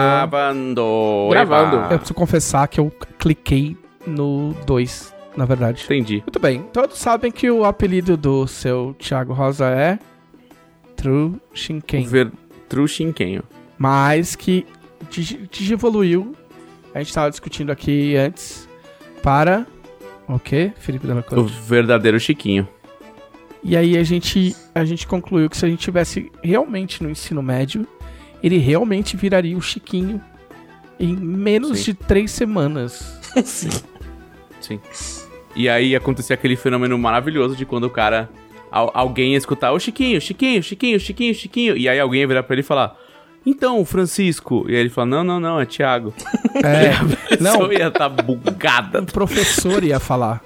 Gravando. Gravando. Eba. Eu preciso confessar que eu cliquei no 2, na verdade. Entendi. Muito bem. Todos sabem que o apelido do seu Thiago Rosa é True Shinken. Ver... True Shinkenho. Mas que dig- digivoluiu. A gente tava discutindo aqui antes para o quê, Felipe Della O verdadeiro Chiquinho. E aí a gente, a gente concluiu que se a gente tivesse realmente no ensino médio, ele realmente viraria o Chiquinho em menos Sim. de três semanas. Sim. E aí acontecia aquele fenômeno maravilhoso de quando o cara. al- alguém ia escutar, ô Chiquinho, Chiquinho, Chiquinho, Chiquinho, Chiquinho. E aí alguém ia virar pra ele e falar. Então, Francisco. E aí ele fala: Não, não, não, é Thiago. É, não, Não, ia estar bugada. um professor ia falar.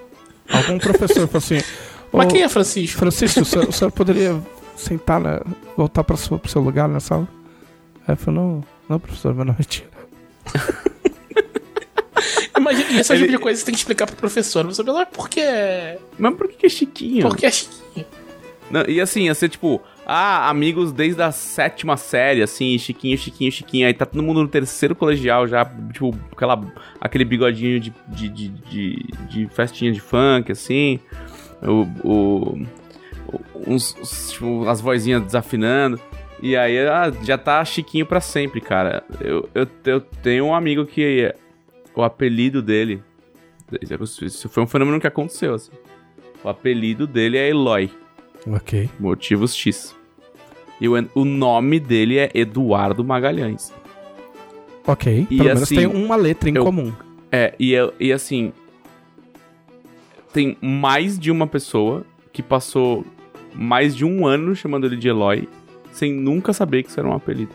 Algum professor falou assim: Mas "Ô, quem é Francisco? Francisco, o senhor, o senhor poderia sentar, na, voltar para o seu lugar na sala? Aí eu falei: Não, não, professor, meu nome é Thiago. Imagina, esse é o Ele- tipo de coisa que você tem que explicar pro professor. Você mas por que é. Mas por que, que é Chiquinho? Por que é Chiquinho? Não, e assim, ia ser tipo, ah, amigos desde a sétima série, assim, Chiquinho, Chiquinho, Chiquinho. Aí tá todo mundo no terceiro colegial já, tipo, aquela, aquele bigodinho de, de, de, de, de festinha de funk, assim. O, o, uns, tipo, as vozinhas desafinando. E aí ah, já tá Chiquinho pra sempre, cara. Eu, eu, eu tenho um amigo que o apelido dele. Isso foi um fenômeno que aconteceu, assim. O apelido dele é Eloy. Ok. Motivos X. E o, o nome dele é Eduardo Magalhães. Ok. E Pelo menos assim, tem uma letra em eu- comum. É, e, é- e assim. Tem mais de uma pessoa que passou mais de um ano chamando ele de Eloy, sem nunca saber que isso era um apelido.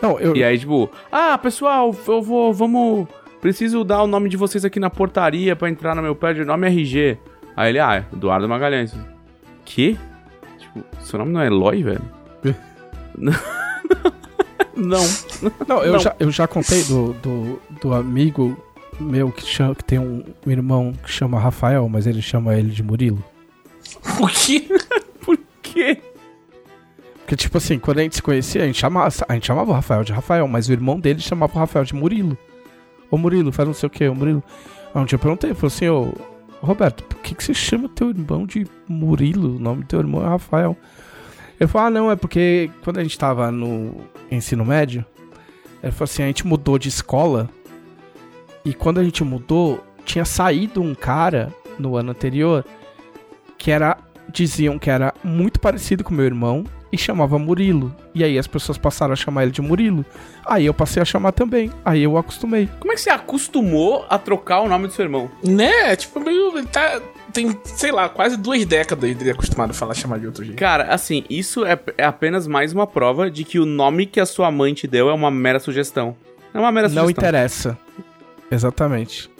Não, eu. E aí, tipo, ah, pessoal, eu vou, vamos. Preciso dar o nome de vocês aqui na portaria pra entrar no meu pé de nome RG. Aí ele, ah, Eduardo Magalhães. Que? Tipo, seu nome não é Eloy, velho? não. Não, eu, Não. Já, eu já contei do, do, do amigo meu que, chama, que tem um, um irmão que chama Rafael, mas ele chama ele de Murilo. O quê? Por quê? Porque, tipo assim, quando a gente se conhecia, a gente chamava, a gente chamava o Rafael de Rafael, mas o irmão dele chamava o Rafael de Murilo. Ô Murilo, faz não sei o que, ô Murilo. Aí um dia eu perguntei, falei assim, ô Roberto, por que, que você chama teu irmão de Murilo? O nome do teu irmão é Rafael. Ele falou, ah, não, é porque quando a gente tava no ensino médio, ele falou assim, a gente mudou de escola, e quando a gente mudou, tinha saído um cara no ano anterior que era. Diziam que era muito parecido com meu irmão e chamava Murilo. E aí as pessoas passaram a chamar ele de Murilo. Aí eu passei a chamar também. Aí eu acostumei. Como é que você acostumou a trocar o nome do seu irmão? Né? Tipo, meio. Ele tá. Tem, sei lá, quase duas décadas dele acostumado a falar chamar de outro jeito. Cara, assim, isso é, é apenas mais uma prova de que o nome que a sua mãe te deu é uma mera sugestão. É uma mera Não sugestão. interessa. Exatamente.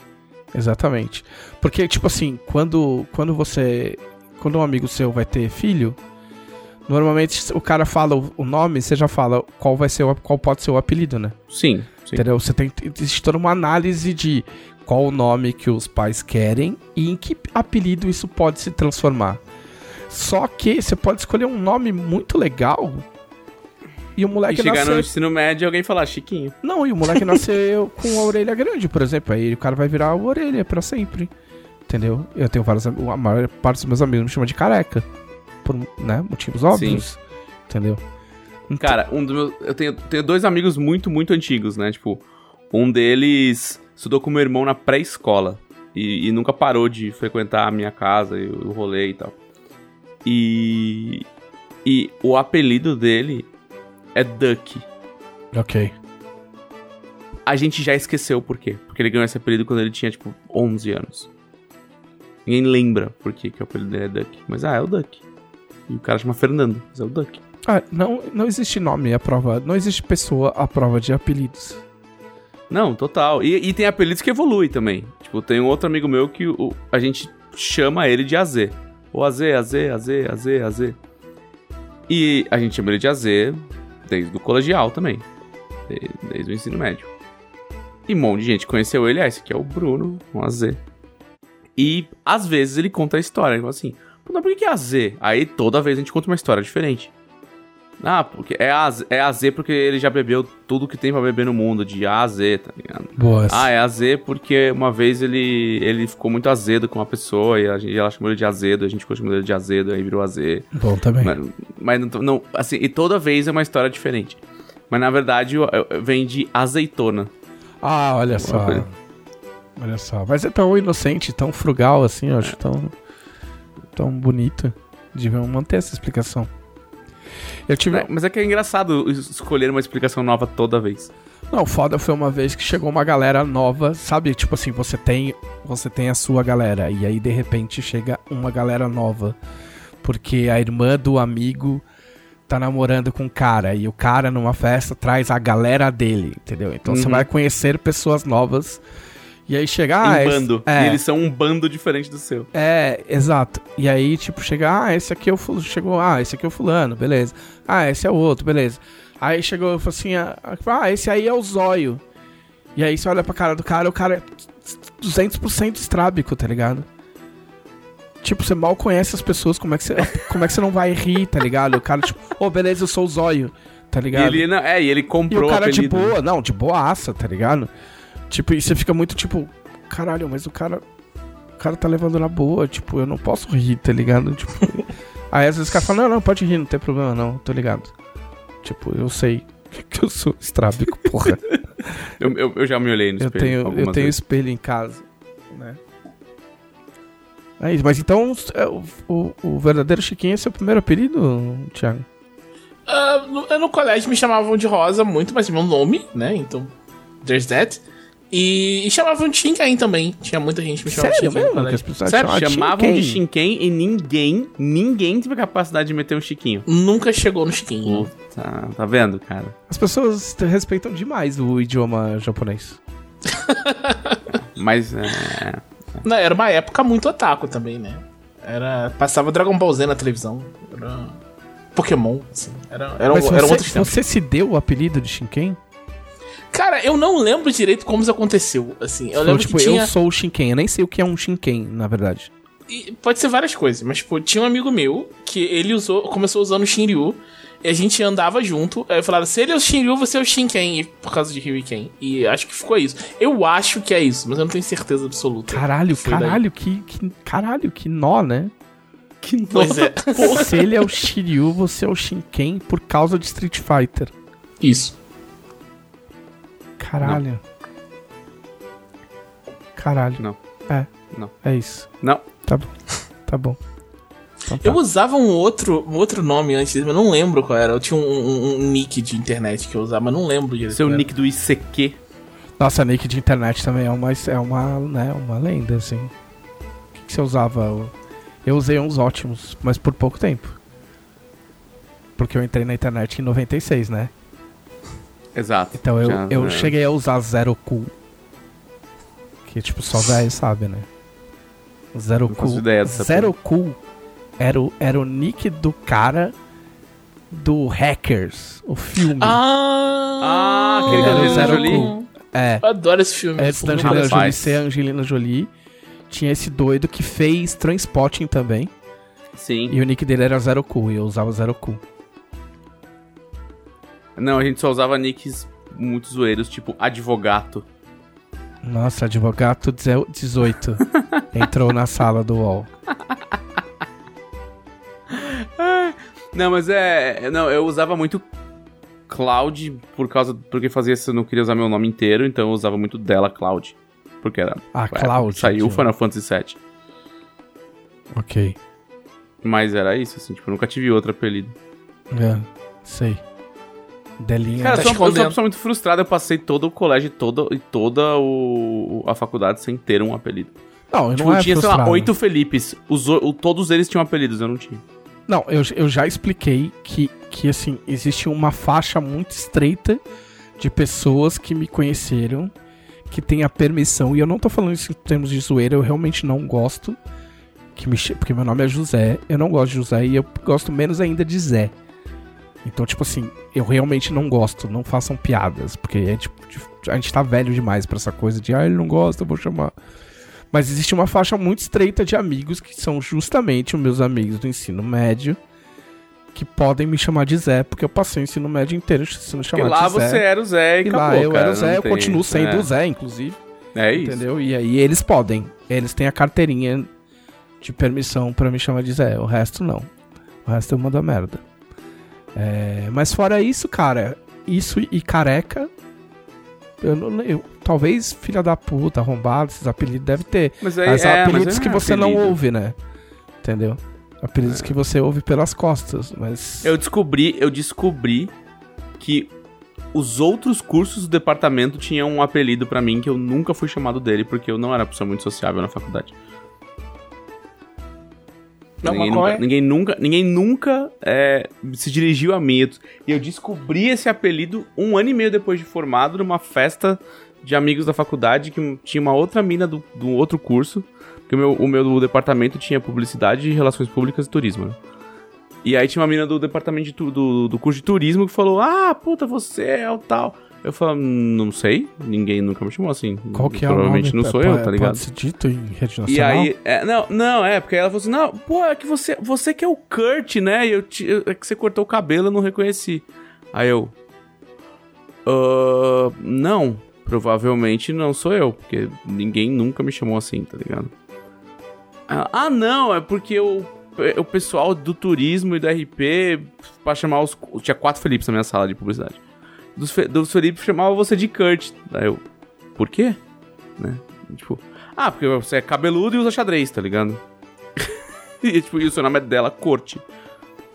Exatamente. Porque, tipo assim, quando, quando você. Quando um amigo seu vai ter filho, normalmente o cara fala o- nome, você já fala qual vai ser o, qual pode ser o apelido, né? Sim, sim. Entendeu? Você tem existe toda uma análise de qual o nome que os pais querem e em que apelido isso pode se transformar. Só que você pode escolher um nome muito legal e o E moleque chegar no nasceu. ensino médio e alguém falar Chiquinho. Não, e o moleque nasceu com a orelha grande, por exemplo. Aí o cara vai virar a orelha pra sempre. Entendeu? Eu tenho vários A maior parte dos meus amigos me chama de careca. Por né, motivos óbvios. Entendeu? Então- Cara, um dos meus. Eu tenho, tenho dois amigos muito, muito antigos, né? Tipo, um deles estudou com meu irmão na pré-escola. E, e nunca parou de frequentar a minha casa e o rolê e tal. E. E o apelido dele é Duck. Ok. A gente já esqueceu por quê. Porque ele ganhou esse apelido quando ele tinha, tipo, 11 anos. Ninguém lembra por que, que o apelido dele é Duck. Mas, ah, é o Duck. E o cara chama Fernando, mas é o Duck. Ah, não, não existe nome à prova. Não existe pessoa à prova de apelidos. Não, total. E, e tem apelidos que evoluem também. Tipo, tem um outro amigo meu que o, a gente chama ele de AZ. O AZ, AZ, AZ, AZ, AZ. E a gente chama ele de AZ desde o colegial também. de- Desde o ensino médio. E um monte de gente conheceu ele. Ah, esse aqui é o Bruno, um AZ. E às vezes ele conta a história. Ele fala assim, mas por que que é a Z? Aí toda vez a gente conta uma história diferente. Ah, porque é a, Z- é a Z porque ele já bebeu tudo que tem pra beber no mundo, de A a Z, tá ligado? Boas. Ah, é a Z porque uma vez ele, ele ficou muito azedo com uma pessoa e, a gente, ela chamou ele de azedo, a gente ficou chamando ele de azedo, aí virou a Z. Bom também. Mas, mas não, não, assim, e toda vez é uma história diferente. Mas na verdade vem de azeitona. Ah, olha só. Olha só. Mas é tão inocente, tão frugal assim, eu acho tão. Tão bonito. Deviam manter essa explicação. Eu tive. Mas é que é engraçado es- escolher uma explicação nova toda vez. Não, foda foi uma vez que chegou uma galera nova, sabe? Tipo assim, você tem, você tem a sua galera e aí de repente chega uma galera nova, porque a irmã do amigo tá namorando com um cara e o cara numa festa traz a galera dele, entendeu? Então você Uhum. vai conhecer pessoas novas e aí chega ah, em esse- bando. é, E eles são um bando diferente do seu. é, exato. E aí, tipo, chega, ah, esse aqui é o fulano. Chegou, ah, esse aqui é o fulano, beleza. Ah, esse é o outro, beleza. Aí chegou, falou assim, ah, ah, esse aí é o zóio. E aí você olha pra cara do cara, o cara é 200% estrábico, tá ligado? Tipo, você mal conhece as pessoas, como é que você, como é que você não vai rir, tá ligado? O cara, tipo, ô, beleza, eu sou o zóio, tá E ligado? ele, não, é, e ele E comprou o cara de apelido. boa, não, de boaça, tá ligado? Tipo, e você fica muito tipo, caralho, mas o cara. O cara tá levando na boa, tipo, eu não posso rir, tá ligado? Tipo. aí às vezes o cara fala, não, não, pode rir, não tem problema não, tô ligado. Tipo, eu sei que eu sou estrábico, porra. Eu, eu, eu já me olhei no eu espelho tenho, eu tenho vezes. espelho em casa, né? É isso, mas então é, o, o, o verdadeiro Chiquinho é seu primeiro apelido, Thiago? Ah, no, no colégio me chamavam de Rosa muito, mas meu nome, né? Então, there's that. E, e chamavam de Shinkai também. Tinha muita gente que me chamava Sério de Shinkai no mesmo? Que Sério? Chamavam de Shinken. Shinken e ninguém, ninguém teve a capacidade de meter um Chiquinho. Nunca chegou no Chiquinho. Tá, tá vendo, cara? As pessoas respeitam demais o idioma japonês. Mas é. Não, era uma época muito otaku também, né? Era, passava Dragon Ball Z na televisão. Era Pokémon, assim. Era, era, Mas um, era você, outros tempos. você se deu o apelido de Shinken? Cara, eu não lembro direito como isso aconteceu. Assim, eu lembro tipo, que tinha. eu sou o Shinken. Eu nem sei o que é um Shinken, na verdade. E Pode ser várias coisas, mas tipo, tinha um amigo meu que ele usou, começou usando o Shinryu. E a gente andava junto. Aí eu falava, se ele é o Shinryu, você é o Shinken. E, por causa de Ryu e Ken. E acho que ficou isso. Eu acho que é isso, mas eu não tenho certeza absoluta. Caralho, caralho, que, que. Caralho, que nó, né? Que Pois é. Se ele é o Shiryu, você é o Shinken por causa de Street Fighter. Isso. Caralho. Caralho. Não. É. Não. É isso. Não. Tá bom. Tá bom. Então tá. Eu usava um outro, um outro nome antes, mas eu não lembro qual era. Eu tinha um, um- um nick de internet que eu usava, mas não lembro direito. Seu nick do ICQ. Nossa, nick de internet também é uma, é uma, né, uma lenda, assim. O que, que você usava? Eu usei uns ótimos, mas por pouco tempo. Porque eu entrei na internet em 96, né? Exato. Então eu, Já, eu é. cheguei a usar Zero Cool. Que tipo, só velho sabe, né? Zero Não Cool. ideia dessa Zero Cool era o, era o nick do cara do Hackers, o filme. Ah, Ah, aquele da Zero Jolie. Cool. É. Eu adoro esse filme. Antes da Angelina Jolie ser a Angelina Jolie, tinha esse doido que fez Transpotting também. Sim. E o nick dele era Zero Cool, e eu usava Zero Cool. Não, a gente só usava nicks muito zoeiros, tipo advogato. Nossa, advogado 18 entrou na sala do UOL. Não, mas é. Não, eu usava muito Cloud por causa. Porque fazia isso, eu não queria usar meu nome inteiro, então eu usava muito dela Cloud. Porque era. Ah, é, Cloud. Saiu o Final Fantasy VII. Ok. Mas era isso, assim, tipo, eu nunca tive outro apelido. É, sei. Delinha. Cara, Tá eu sou, eu sou uma pessoa muito frustrada, eu passei todo o colégio todo, e toda o, a faculdade sem ter um apelido. Não, eu Tipo, não é tinha, sei lá, frustrado. oito Felipes. Os, o- todos eles tinham apelidos, eu não tinha. Não, eu, eu já expliquei que, que, assim, existe uma faixa muito estreita de pessoas que me conheceram, que tem a permissão, e eu não tô falando isso em termos de zoeira, eu realmente não gosto, que me, porque meu nome é José, eu não gosto de José, e eu gosto menos ainda de Zé. Então, tipo assim, eu realmente não gosto, não façam piadas, porque é tipo, a gente tá velho demais pra essa coisa de, ah, ele não gosta, eu vou chamar. Mas existe uma faixa muito estreita de amigos que são justamente os meus amigos do ensino médio que podem me chamar de Zé, porque eu passei o ensino médio inteiro sendo Porque chamado lá de Zé. você era o Zé e, e acabou, lá eu cara, era o Zé, eu continuo sendo é. o Zé, inclusive. É isso. Entendeu? E aí eles podem. Eles têm a carteirinha de permissão pra me chamar de Zé. O resto não. O resto eu mando a merda. É, mas fora isso, cara, isso e careca. Eu não eu, Talvez filha da puta, arrombado, esses apelidos deve ter. Mas aí, Mas é, mas apelidos aí que é você não apelido. ouve, né? Entendeu? Apelidos que você ouve pelas costas, mas. Eu descobri, eu descobri que os outros cursos do departamento tinham um apelido pra mim que eu nunca fui chamado dele porque eu não era uma pessoa muito sociável na faculdade. Não, ninguém, nunca, é? ninguém nunca, ninguém nunca é, se dirigiu a mim. E eu descobri esse apelido um ano e meio depois de formado numa festa de amigos da faculdade que tinha uma outra mina do, do outro curso. Porque o meu, o meu departamento tinha publicidade, relações públicas e turismo. né? E aí tinha uma mina do departamento de tu- do, do curso de turismo que falou: Ah, puta, você é o tal. Eu falo, não sei, ninguém nunca me chamou assim. Qual que é o Provavelmente nome? não sou eu, tá ligado? Pode ser dito em rede E nacional? aí, é, não, não, é, porque ela falou assim, não, pô, é que você, você que é o Kurt, né? E eu, te- eu- é que você cortou o cabelo, eu não reconheci. Aí eu, "Ah, não, provavelmente não sou eu, porque ninguém nunca me chamou assim, tá ligado? Ela, ah, não, é porque o, o pessoal do turismo e do RP, pra chamar os, tinha quatro Felipes na minha sala de publicidade. Dos, Fe- dos Felipes chamava você de Kurt. Aí eu, por quê? Né? Tipo, ah, porque você é cabeludo e usa xadrez, tá ligado? e, tipo, e o seu nome é Della Corte.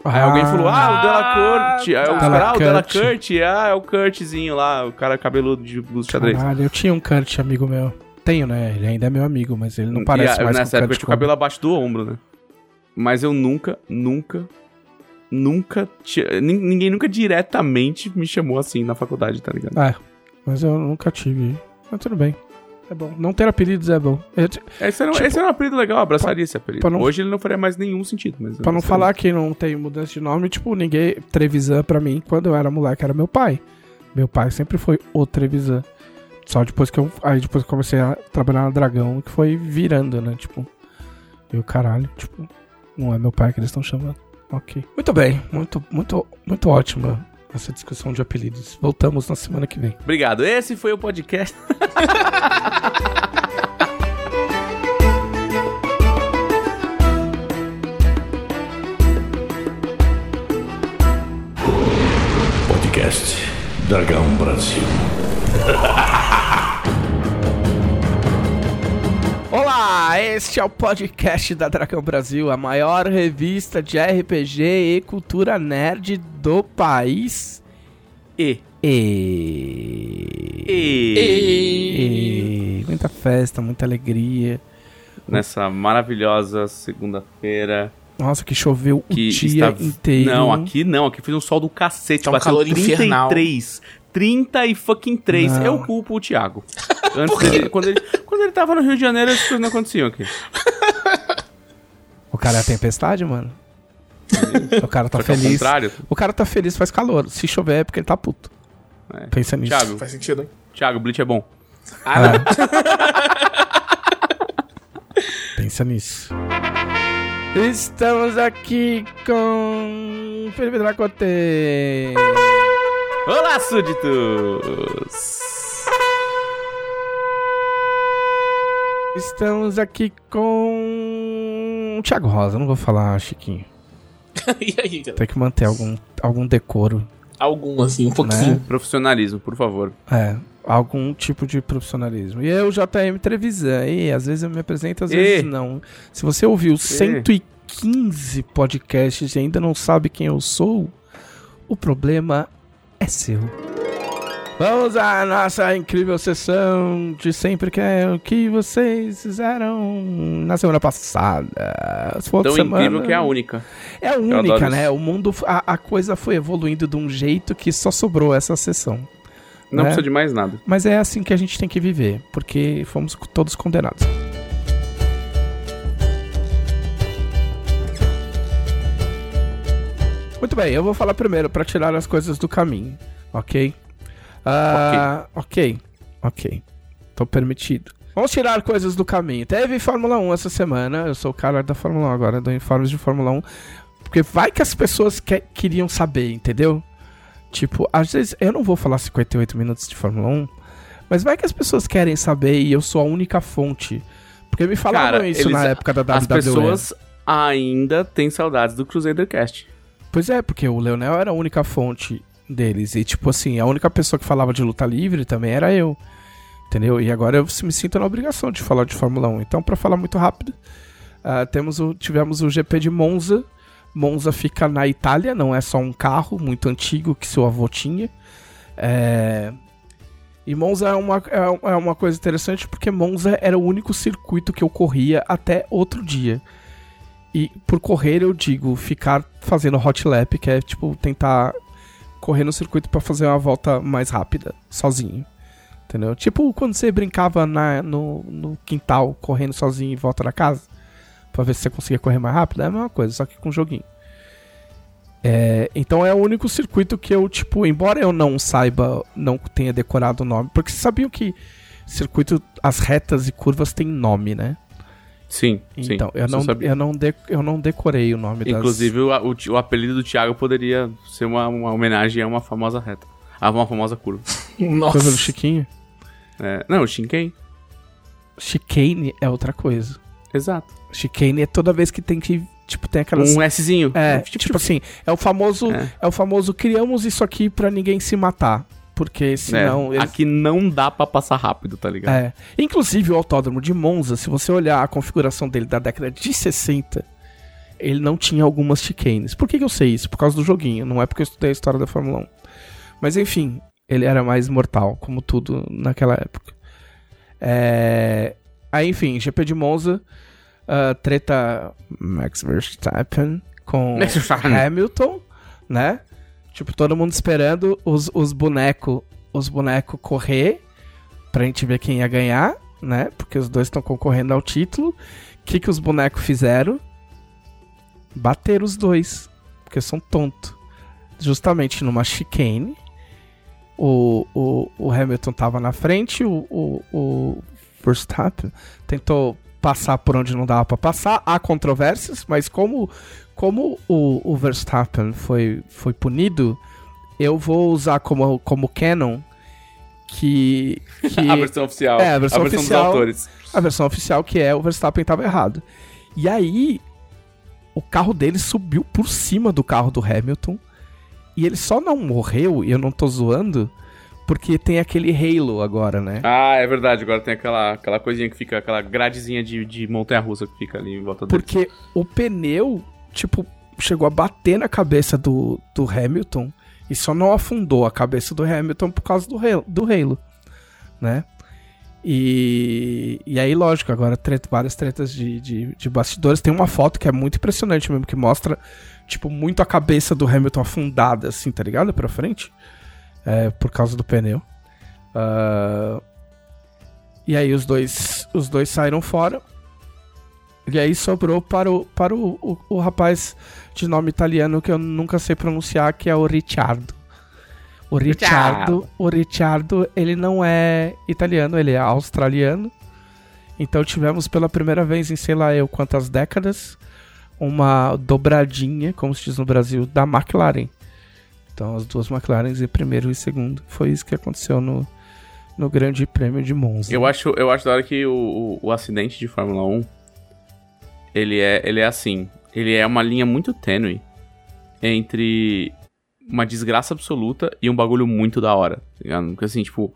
Aí alguém falou, ah, o Della Corte. Aí eu, ah, o Della Corte. Kurt. Ah, é o Kurtzinho lá, o cara cabeludo de usa xadrez. Caralho, eu tinha um Kurt amigo meu. Tenho, né? Ele ainda é meu amigo, mas ele não parece e, mais Nessa época eu tinha o cabelo abaixo do ombro, né? Mas eu nunca, nunca, nunca... Tinha, nin- ninguém nunca diretamente me chamou assim na faculdade, tá ligado? É, mas eu nunca tive. Mas tudo bem. É bom. Não ter apelidos é bom. Eu te- Esse era, um- Tipo, esse era um apelido legal, eu abraçaria esse apelido. pra não- Hoje ele não faria mais nenhum sentido, mas... eu Pra não falar que não tem mudança de nome, tipo, ninguém. Trevisan pra mim, quando eu era moleque, era meu pai. Meu pai sempre foi o Trevisan. Só depois que eu. Aí depois que eu comecei a trabalhar na Dragão, que foi virando, né? Tipo. E o caralho, tipo. Não é meu pai que eles estão chamando. Ok. Muito bem. Muito, muito, muito ótima essa discussão de apelidos. Voltamos na semana que vem. Obrigado. Esse foi o podcast. Podcast Dragão Brasil. Olá, este é o podcast da Dragão Brasil, a maior revista de RPG e cultura nerd do país. E. E... E. e... Muita festa, muita alegria. Nessa maravilhosa segunda-feira Nossa, que choveu que o dia está... inteiro. Não, aqui não. Aqui fez um sol do cacete. Tá um bateu calor 33. 30 e fucking 3. Não. Eu culpo o Thiago. Antes dele, quando, ele, quando ele tava no Rio de Janeiro, as coisas não aconteciam aqui. O cara é a tempestade, mano. o cara tá feliz. contrário. O cara tá feliz, faz calor. Se chover é porque ele tá puto. É. Pensa nisso. Thiago, Faz sentido, hein? Thiago, Bleach é bom. Ah, não. Pensa nisso. Estamos aqui com Felipe Dracote. Olá, súditos! Estamos aqui com Thiago Rosa. Não vou falar Chiquinho. e aí, galera? Tem que manter algum, algum decoro. Algum, assim, um pouquinho. Profissionalismo, por favor. É, algum tipo de profissionalismo. E eu, JM Trevisan, e às vezes eu me apresento, às E? vezes não. Se você ouviu 115 podcasts e ainda não sabe quem eu sou, o problema é seu. Vamos à nossa incrível sessão de sempre que é o que vocês fizeram na semana passada. Se Tão outra semana, incrível que é a única. É a única, isso. né? O mundo, a, a coisa foi evoluindo de um jeito que só sobrou essa sessão. Não né? precisa de mais nada. Mas é assim que a gente tem que viver, porque fomos todos condenados. Muito bem, eu vou falar primeiro pra tirar as coisas do caminho, ok? Ah, ok, ok. Tô permitido. Vamos tirar coisas do caminho. Teve Fórmula 1 essa semana. Eu sou o cara da Fórmula 1 agora, do informes de Fórmula 1. Porque vai que as pessoas que- queriam saber, entendeu? Tipo, às vezes eu não vou falar 58 minutos de Fórmula 1, mas vai que as pessoas querem saber e eu sou a única fonte. Porque me falavam Cara, isso eles- na época da WWE. As pessoas ainda têm saudades do Crusadercast. Pois é, porque o Leonel era a única fonte deles. E, tipo assim, a única pessoa que falava de luta livre também era eu. Entendeu? E agora eu me sinto na obrigação de falar de Fórmula 1. Então, pra falar muito rápido, ah, temos o, tivemos o GP de Monza. Monza fica na Itália, não é só um carro muito antigo que seu avô tinha. É... E Monza é uma, é, é uma coisa interessante porque Monza era o único circuito que eu corria até outro dia. E por correr eu digo ficar fazendo hot lap, que é tipo tentar correr no circuito pra fazer uma volta mais rápida, sozinho. Entendeu? Tipo quando você brincava na, no, no quintal, correndo sozinho em volta da casa, pra ver se você conseguia correr mais rápido, é a mesma coisa, só que com joguinho. É, então é o único circuito que eu, tipo, embora eu não saiba, não tenha decorado o nome, porque vocês sabiam que circuito, as retas e curvas têm nome, né? Sim, sim. Então, eu isso não, sabia. eu, não de- eu não decorei o nome das... Inclusive, o, o, o apelido do Thiago poderia ser uma, uma homenagem a uma famosa reta. A uma famosa curva. Nossa. Coisa do Chiquinho. É, não, o Shinken. Chicane é outra coisa. Exato. Chicane é toda vez que tem que, tipo, tem aquelas... Um Szinho. É, tipo, assim, é o famoso, é. É. o famoso criamos isso aqui pra ninguém se matar. Porque senão. É, eles- Aqui não dá pra passar rápido, tá ligado? É. Inclusive o autódromo de Monza, se você olhar a configuração dele da década de 60, ele não tinha algumas chicanes. Por que, que eu sei isso? Por causa do joguinho, não é porque eu estudei a história da Fórmula 1. Mas enfim, ele era mais mortal, como tudo naquela época. É... Aí, enfim, GP de Monza, ah, treta Max Verstappen com. Hamilton, né? Tipo, todo mundo esperando os, os bonecos os boneco correr pra gente ver quem ia ganhar, né? Porque os dois estão concorrendo ao título. O que, que os bonecos fizeram? Bateram os dois, porque são tontos. Justamente numa chicane. O, o, o Hamilton tava na frente, o, o, o Verstappen tentou passar por onde não dava pra passar. Há controvérsias, mas como, como o, o Verstappen foi, foi punido, eu vou usar como, como canon que, que A versão oficial. É, a versão dos oficial. autores. a versão oficial que é o Verstappen estava errado. E aí o carro dele subiu por cima do carro do Hamilton e ele só não morreu, e eu não tô zoando, porque tem aquele halo agora, né? Ah, é verdade. Agora tem aquela, aquela coisinha que fica, aquela gradezinha de, de montanha-russa que fica ali em volta dele. Porque o pneu, tipo, chegou a bater na cabeça do, do Hamilton e só não afundou a cabeça do Hamilton por causa do halo, do halo né? E, e aí, lógico, agora treta, várias tretas de, de, de bastidores. Tem uma foto que é muito impressionante mesmo, que mostra, tipo, muito a cabeça do Hamilton afundada, assim, tá ligado? Pra frente. É, por causa do pneu. Ah, e aí os dois, os dois saíram fora. E aí sobrou para o, para o, o, o rapaz de nome italiano que eu nunca sei pronunciar, que é o Ricciardo. O Ricciardo, o Ricciardo, ele não é italiano, ele é australiano. Então tivemos pela primeira vez em sei lá eu quantas décadas uma dobradinha, como se diz no Brasil, da McLaren. Então as duas McLarens em primeiro e segundo. Foi isso que aconteceu no, no Grande Prêmio de Monza. Eu acho, eu acho da hora que o, o, o acidente de Fórmula 1 ele é, ele é assim. Ele é uma linha muito tênue entre uma desgraça absoluta e um bagulho muito da hora. Tá? Porque assim, tipo.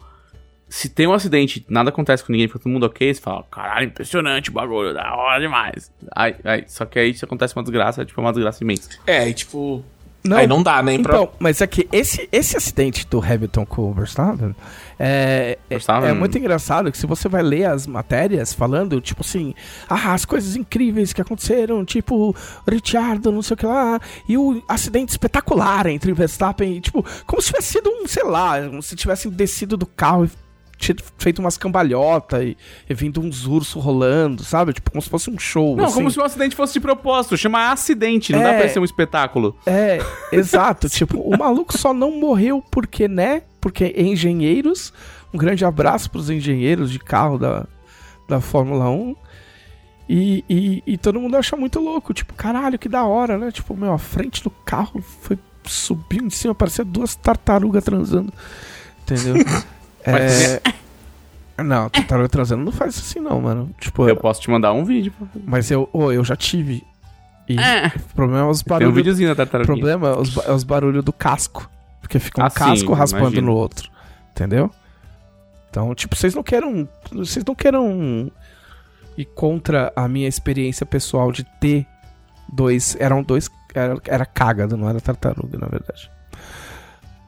Se tem um acidente, nada acontece com ninguém, fica todo mundo ok, você fala, caralho, impressionante o bagulho, da hora demais. Aí, aí, só que aí se acontece uma desgraça, tipo, é uma desgraça imensa. É, e tipo. Aí não dá nem pra. Então, mas é que esse, esse acidente do Hamilton com o Verstappen é, é, Verstappen. é muito engraçado que se você vai ler as matérias falando, tipo assim, ah, as coisas incríveis que aconteceram, tipo, Ricciardo, não sei o que lá, e o acidente espetacular entre o Verstappen, e, tipo, como se tivesse sido um, sei lá, como se tivessem descido do carro e tinha feito umas cambalhotas e, e vindo uns ursos rolando, sabe? Tipo, como se fosse um show. Não, assim. como se o acidente fosse de propósito, chama acidente, não É. dá pra ser um espetáculo. É, exato. tipo, o maluco só não morreu porque, né? Porque engenheiros. Um grande abraço pros engenheiros de carro da, da Fórmula 1. E, e, e todo mundo acha muito louco. Tipo, caralho, que da hora, né? Tipo, meu, a frente do carro foi subiu em cima, parecia duas tartarugas transando. Entendeu? é. Não, tartaruga transando não faz isso assim, não, mano. Tipo, Eu posso te mandar um vídeo. pô. mas eu, ô, eu já tive. E o problema é os Tem um barulhos. videozinho da O tartaruga. problema é os, é os barulhos do casco. Porque fica um Ah, sim, casco raspando imagino. no outro. Entendeu? Então, tipo, vocês não queiram. Vocês não queiram ir contra a minha experiência pessoal de ter dois. Eram dois. Era, era cágado, não era tartaruga, na verdade.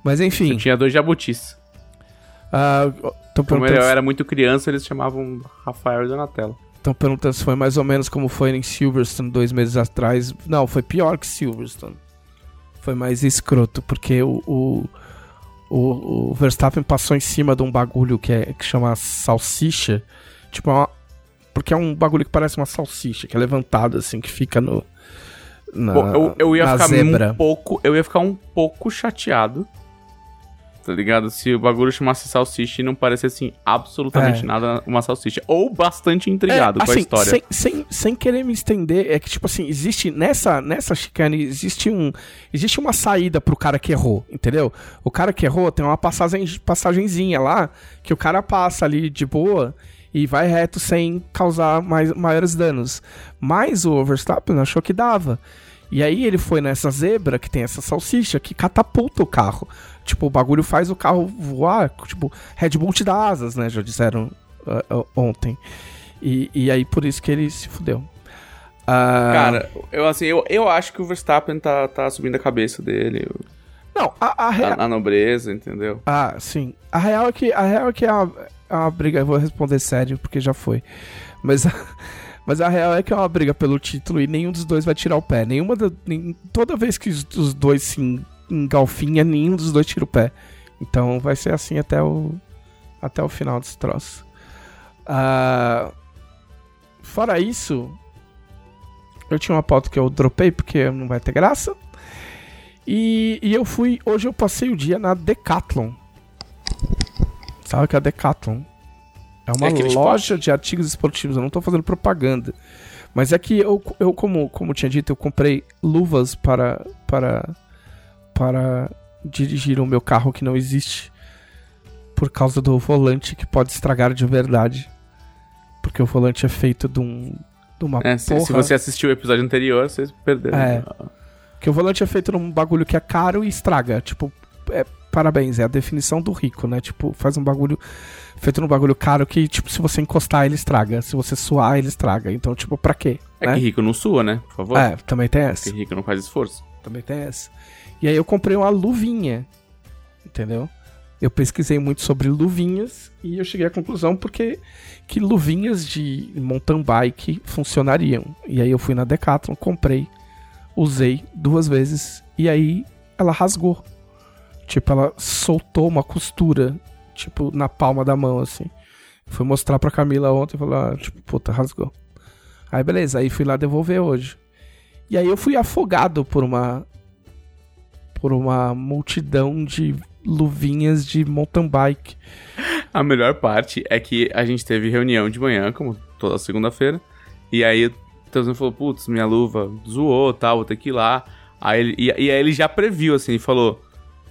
Mas enfim. Eu tinha dois jabutis. Estão Como eu era muito criança, eles chamavam Rafael e Donatello. tão perguntando se foi mais ou menos como foi em Silverstone dois meses atrás. Não, foi pior que Silverstone. Foi mais escroto, porque o, o, o, o Verstappen passou em cima de um bagulho que, é, que chama salsicha. Tipo, é uma- porque é um bagulho que parece uma salsicha, que é levantado assim, que fica no. Na, Pô, eu, eu ia ficar zebra. um pouco. Eu ia ficar um pouco chateado. Tá ligado? Se o bagulho chamasse salsicha e não parecesse assim, absolutamente É. nada uma salsicha. Ou bastante intrigado com a assim, história. Sem, sem, sem querer me estender, é que, tipo assim, existe nessa, nessa chicane, existe um. Existe uma saída pro cara que errou, entendeu? O cara que errou tem uma passagem, passagenzinha lá que o cara passa ali de boa e vai reto sem causar mais, maiores danos. Mas o Verstappen achou que dava. E aí ele foi nessa zebra que tem essa salsicha que catapulta o carro. Tipo, o bagulho faz o carro voar. Tipo, Red Bull te dá asas, né? Já disseram ah, ah, ontem. E, e aí por isso que ele se fudeu. Ah, Cara, eu assim, eu, eu acho que o Verstappen tá, tá subindo a cabeça dele. Não, a, a real. A, a nobreza, entendeu? Ah, sim. A real é que, a real é, que é, uma, é uma briga. Eu vou responder sério porque já foi. Mas, a- mas a real é que é uma briga pelo título e nenhum dos dois vai tirar o pé. Nenhuma nem- toda vez que os, dois se en- engalfinha, nenhum dos dois tira o pé. Então vai ser assim até o, até o final desse troço. Ah, fora isso, eu tinha uma pauta que eu dropei porque não vai ter graça. E, e eu fui. Hoje eu passei o dia na Decathlon. Sabe que é a Decathlon? É uma É loja de artigos esportivos. Eu não tô fazendo propaganda. Mas é que eu, eu como, como tinha dito, eu comprei luvas para, para, para dirigir o meu carro que não existe. Por causa do volante que pode estragar de verdade. Porque o volante é feito de, um, de uma É, se, se você assistiu o episódio anterior, vocês perderam. É. Que o volante é feito num bagulho que é caro e estraga. Tipo, é, parabéns, é a definição do rico, né? Tipo, faz um bagulho feito num bagulho caro que, tipo, se você encostar, ele estraga. Se você suar, ele estraga. Então, tipo, pra quê? É né? que rico não sua, né? Por favor. É, também tem essa. Porque rico não faz esforço. Também tem essa. E aí eu comprei uma luvinha. Entendeu? Eu pesquisei muito sobre luvinhas e eu cheguei à conclusão porque que luvinhas de mountain bike funcionariam. E aí eu fui na Decathlon, comprei, usei duas vezes e aí ela rasgou. Tipo, ela soltou uma costura, tipo, na palma da mão, assim. Fui mostrar pra Camila ontem e falei, ah, tipo, puta, rasgou. Aí beleza, aí fui lá devolver hoje. E aí eu fui afogado por uma por uma multidão de luvinhas de mountain bike. A melhor parte é que a gente teve reunião de manhã, como toda segunda-feira. E aí o Teozinho falou, putz, minha luva zoou, tal, vou ter que ir lá. Aí e, e aí ele já previu, assim, falou...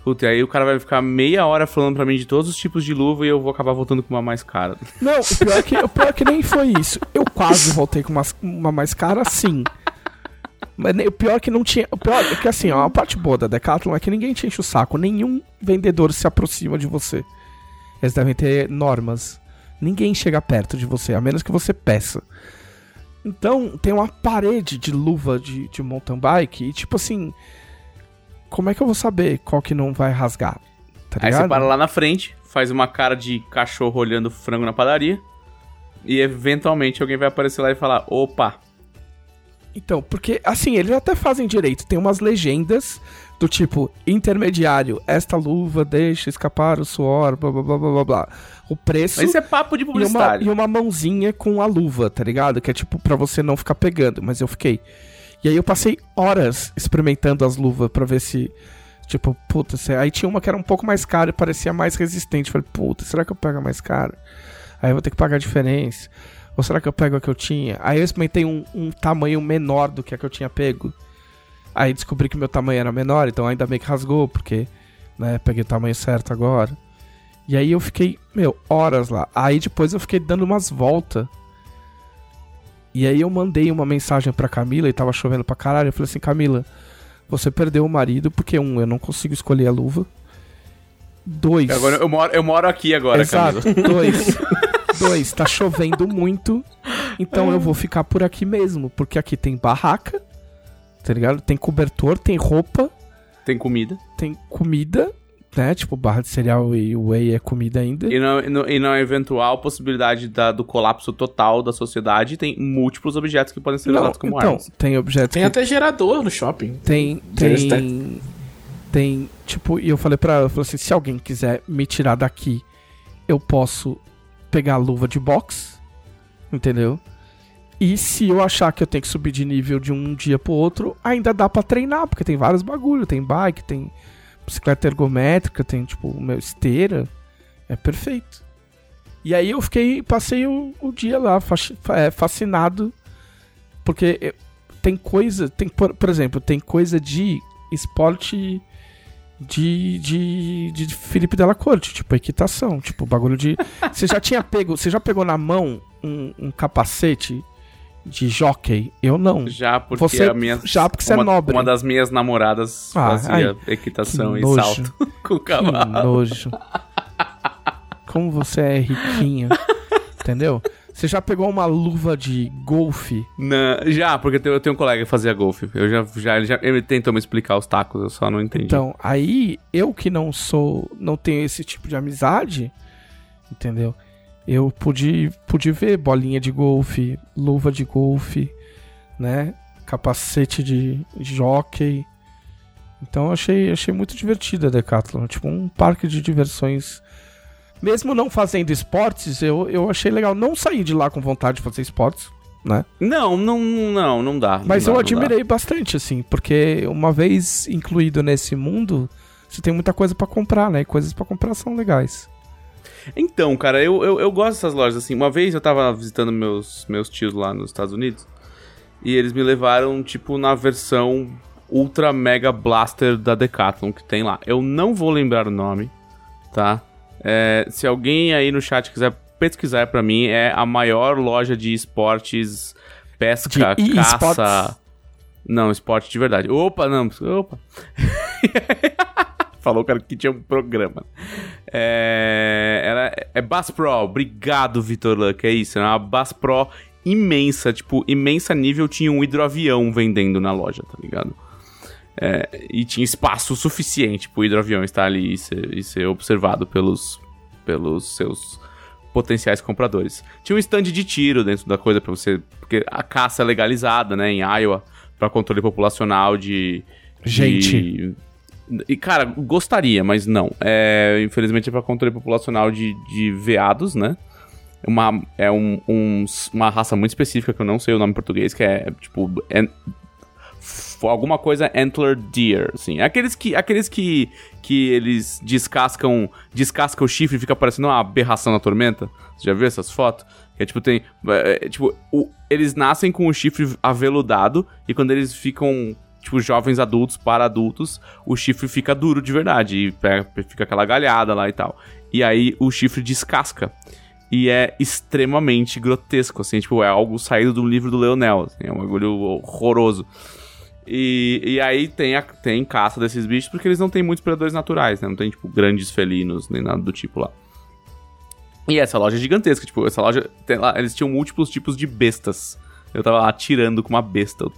Putz, e aí o cara vai ficar meia hora falando pra mim de todos os tipos de luva e eu vou acabar voltando com uma mais cara. Não, o pior é que, o pior é que nem foi isso. Eu quase voltei com uma, uma mais cara, sim. Mas o pior é que não tinha. O pior é que assim, ó, a parte boa da Decathlon é que ninguém te enche o saco. Nenhum vendedor se aproxima de você. Eles devem ter normas. Ninguém chega perto de você, a menos que você peça. Então, tem uma parede de luva de, de mountain bike e, tipo assim. Como é que eu vou saber qual que não vai rasgar? Tá Aí ligado? você para lá na frente, faz uma cara de cachorro olhando frango na padaria. E eventualmente alguém vai aparecer lá e falar: opa, Então, porque assim, eles até fazem direito. Tem umas legendas do tipo, intermediário, esta luva deixa escapar o suor, blá blá blá blá blá blá. O preço mas isso é papo de e, uma, publicidade. e uma mãozinha com a luva, tá ligado? Que é tipo pra você não ficar pegando, mas eu fiquei. E aí eu passei horas experimentando as luvas pra ver se. Tipo, puta, aí tinha uma que era um pouco mais cara e parecia mais resistente. Falei, puta, será que eu pego a mais cara? Aí eu vou ter que pagar a diferença. Ou será que eu pego a que eu tinha? Aí eu experimentei um, um tamanho menor do que a que eu tinha pego. Aí descobri que meu tamanho era menor, então ainda bem que rasgou, porque, né, peguei o tamanho certo agora. E aí eu fiquei, meu, horas lá. Aí depois eu fiquei dando umas voltas. E aí eu mandei uma mensagem pra Camila e tava chovendo pra caralho. Eu falei assim, Camila, você perdeu o marido porque, um, eu não consigo escolher a luva. Dois. Agora eu moro, eu moro aqui agora, Exato. Camila. Dois. Dois, tá chovendo muito. Então eu vou ficar por aqui mesmo. Porque aqui tem barraca, tá ligado? Tem cobertor, tem roupa, Tem comida. tem comida, né? Tipo, barra de cereal e whey é comida ainda. E na, e no- e na eventual possibilidade da- do colapso total da sociedade, tem múltiplos objetos que podem ser Não, usados como então, armas. tem objetos Tem que até gerador no shopping. Tem, Eles tem, tem, tipo, e eu falei pra ela, eu falei assim, se alguém quiser me tirar daqui, eu posso pegar a luva de boxe, entendeu? E se eu achar que eu tenho que subir de nível de um dia pro outro, ainda dá pra treinar, porque tem vários bagulho, tem bike, tem bicicleta ergométrica, tem, tipo, meu, esteira, é perfeito. E aí eu fiquei, passei o, o dia lá, é, fascinado, porque tem coisa, tem, por, por exemplo, tem coisa de esporte de, de, de Felipe Della Corte, tipo equitação, tipo bagulho de. Você já tinha pego, você já pegou na mão um, um capacete de jockey? Eu não. Já porque Você- a minha. já porque você é uma, nobre. Uma das minhas namoradas Ah, fazia ai, equitação que e salto com o Que cavalo. nojo. Como você é riquinho. Entendeu? Você já pegou uma luva de golfe? Não, já, porque eu tenho, eu tenho um colega que fazia golfe. Eu já, já, ele já. Ele tentou me explicar os tacos, eu só não entendi. Então, aí, eu que não sou. não tenho esse tipo de amizade, entendeu? Eu pude, pude ver bolinha de golfe, luva de golfe, né? Capacete de jockey. Então eu achei, achei muito divertida a Decathlon. Tipo, um parque de diversões. Mesmo não fazendo esportes, eu, eu achei legal. Não saí de lá com vontade de fazer esportes, né? Não, não, não, não dá. Mas não eu dá, dá. admirei bastante, assim, porque uma vez incluído nesse mundo, você tem muita coisa pra comprar, né? E coisas pra comprar são legais. Então, cara, eu, eu, eu gosto dessas lojas assim. Uma vez eu tava visitando meus, meus tios lá nos Estados Unidos e eles me levaram, tipo, na versão Ultra Mega Blaster da Decathlon que tem lá. Eu não vou lembrar o nome, tá? É, se alguém aí no chat quiser pesquisar pra mim, é a maior loja de esportes, pesca, De caça. Não, esporte de verdade. Opa, não. Opa. Falou, cara, que tinha um programa. É, é Bass Pro. Obrigado, Vitor Luck. É isso. É uma Bass Pro imensa. Tipo, imensa nível. Tinha um hidroavião vendendo na loja, tá ligado? É, e tinha espaço suficiente pro hidroavião estar ali e ser, e ser observado pelos, pelos seus potenciais compradores. Tinha um stand de tiro dentro da coisa pra você. Porque a caça é legalizada, né, em Iowa, pra controle populacional de. de- Gente. E, cara, gostaria, mas não. É, infelizmente é pra controle populacional de, de veados, né? Uma, é um, um- uma raça muito específica que eu não sei o nome em português, que é tipo. é- alguma coisa antler deer, assim. Aqueles que aqueles que que eles descascam, descascam o chifre e fica parecendo uma aberração na tormenta. Você já viu essas fotos? Que é tipo tem, é, é, tipo, o- eles nascem com o chifre aveludado e quando eles ficam tipo jovens adultos para adultos, o chifre fica duro de verdade e pega- fica aquela galhada lá e tal. E aí o chifre descasca. E é extremamente grotesco, assim, tipo, é algo saído do livro do Leonel, assim, é um bagulho horroroso. E, e aí tem, a, tem caça desses bichos porque eles não têm muitos predadores naturais, né? Não tem, tipo, grandes felinos nem nada do tipo lá. E essa loja é gigantesca, tipo, essa loja. lá, eles tinham múltiplos tipos de bestas. Eu tava lá atirando com uma besta.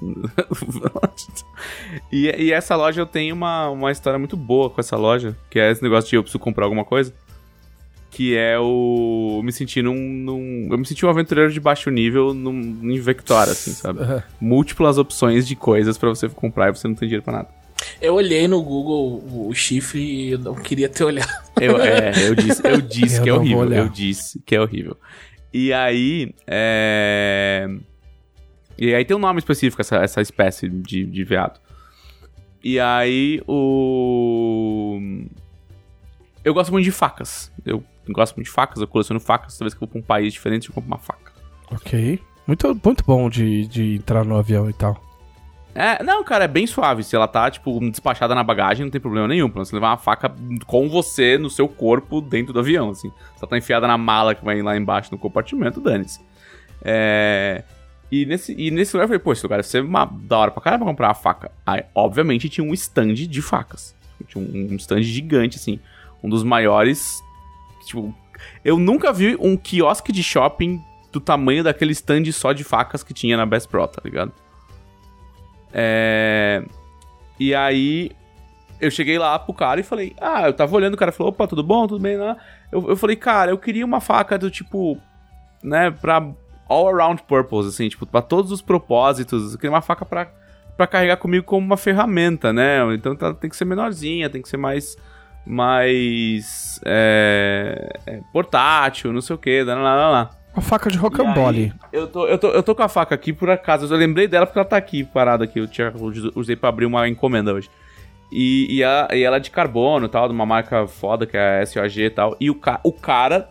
e, e essa loja eu tenho uma, uma história muito boa com essa loja, que é esse negócio de eu preciso comprar alguma coisa. Que é o. Eu me senti num. num- eu me senti um aventureiro de baixo nível num, em Vectora, assim, sabe? múltiplas opções de coisas pra você comprar e você não tem dinheiro pra nada. Eu olhei no Google o chifre e eu não queria ter olhado. Eu, é, eu disse, eu disse Eu que é horrível. Eu disse que é horrível. E aí, é... E aí tem um nome específico essa, essa espécie de, de veado. E aí o... Eu gosto muito de facas. Eu gosto muito de facas, eu coleciono facas. Toda vez que eu vou pra um país diferente, eu compro uma faca. Ok. Muito, muito bom de, de entrar no avião e tal. É, não, cara, é bem suave. Se ela tá, tipo, despachada na bagagem, não tem problema nenhum. Pra você levar uma faca com você, no seu corpo, dentro do avião, assim. Se ela tá enfiada na mala que vai lá embaixo no compartimento, dane-se. É... E nesse, e nesse lugar eu falei, pô, esse lugar deve ser uma, da hora pra caramba comprar uma faca. Aí, obviamente, tinha um stand de facas. Tinha um, um stand gigante, assim. Um dos maiores. Tipo, eu nunca vi um quiosque de shopping do tamanho daquele stand só de facas que tinha na Best Pro, tá ligado? É... E aí eu cheguei lá pro cara e falei, ah, eu tava olhando, o cara falou, opa, tudo bom, tudo bem, né? Eu, eu falei, cara, eu queria uma faca do tipo, né, pra all around purpose, assim, tipo, pra todos os propósitos. Eu queria uma faca pra, pra carregar comigo como uma ferramenta, né? Então tá, tem que ser menorzinha, tem que ser mais. mais. É, é, portátil, não sei o que, lá, lá, lá. Uma faca de rocambole. Eu tô, eu, tô, eu tô com a faca aqui por acaso. Eu lembrei dela porque ela tá aqui, parada aqui. Eu tinha, usei pra abrir uma encomenda hoje. E, e, a- e ela é de carbono tal, de uma marca foda que é a SOG e tal. E o, ca, o cara,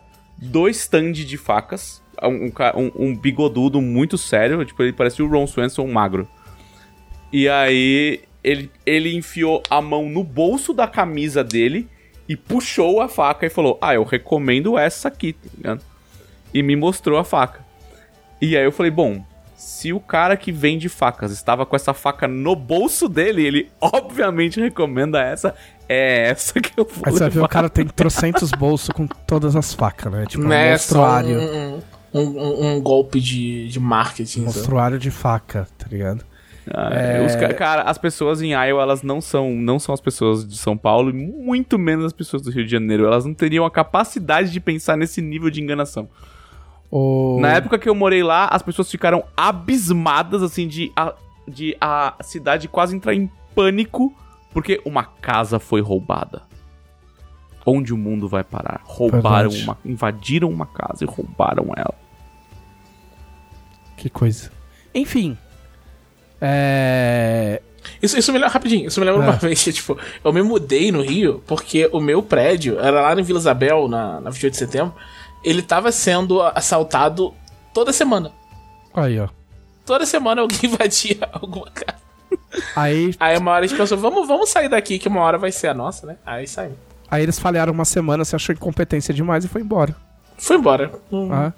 do stand de facas, um, um, um- bigodudo muito sério, tipo, ele parecia o Ron Swanson magro. E aí ele, ele enfiou a mão no bolso da camisa dele e puxou a faca e falou: Ah, eu recomendo essa aqui, tá ligado? E me mostrou a faca. E aí eu falei: Bom, se o cara que vende facas estava com essa faca no bolso dele, ele obviamente recomenda essa. É essa que eu vou Aí você ver levar. o cara tem trocentos bolsos com todas as facas, né? Tipo, um Né, só monstruário. um, um, um- um golpe de, de marketing. sabe? Monstruário de faca, tá ligado? Ah, É. os ca- cara, as pessoas em Iowa, elas não são, não são as pessoas de São Paulo e muito menos as pessoas do Rio de Janeiro. Elas não teriam a capacidade de pensar nesse nível de enganação. O... Na época que eu morei lá, as pessoas ficaram abismadas, assim, de a, de a cidade quase entrar em pânico porque uma casa foi roubada. Onde o mundo vai parar? Roubaram Verdade. uma. Invadiram uma casa e roubaram ela. Que coisa. Enfim. É. Isso, isso me lembra, rapidinho, isso me lembra É. uma vez que, tipo, eu me mudei no Rio porque o meu prédio, era lá em Vila Isabel, na, na 28 de setembro, ele tava sendo assaltado toda semana. Aí, ó. Toda semana alguém invadia alguma casa. Aí, Aí uma hora a gente pensou, vamos, vamos sair daqui que uma hora vai ser a nossa, né? Aí saímos. aí eles falharam uma semana, você achou incompetência demais e foi embora. Foi embora. Hum, Ah,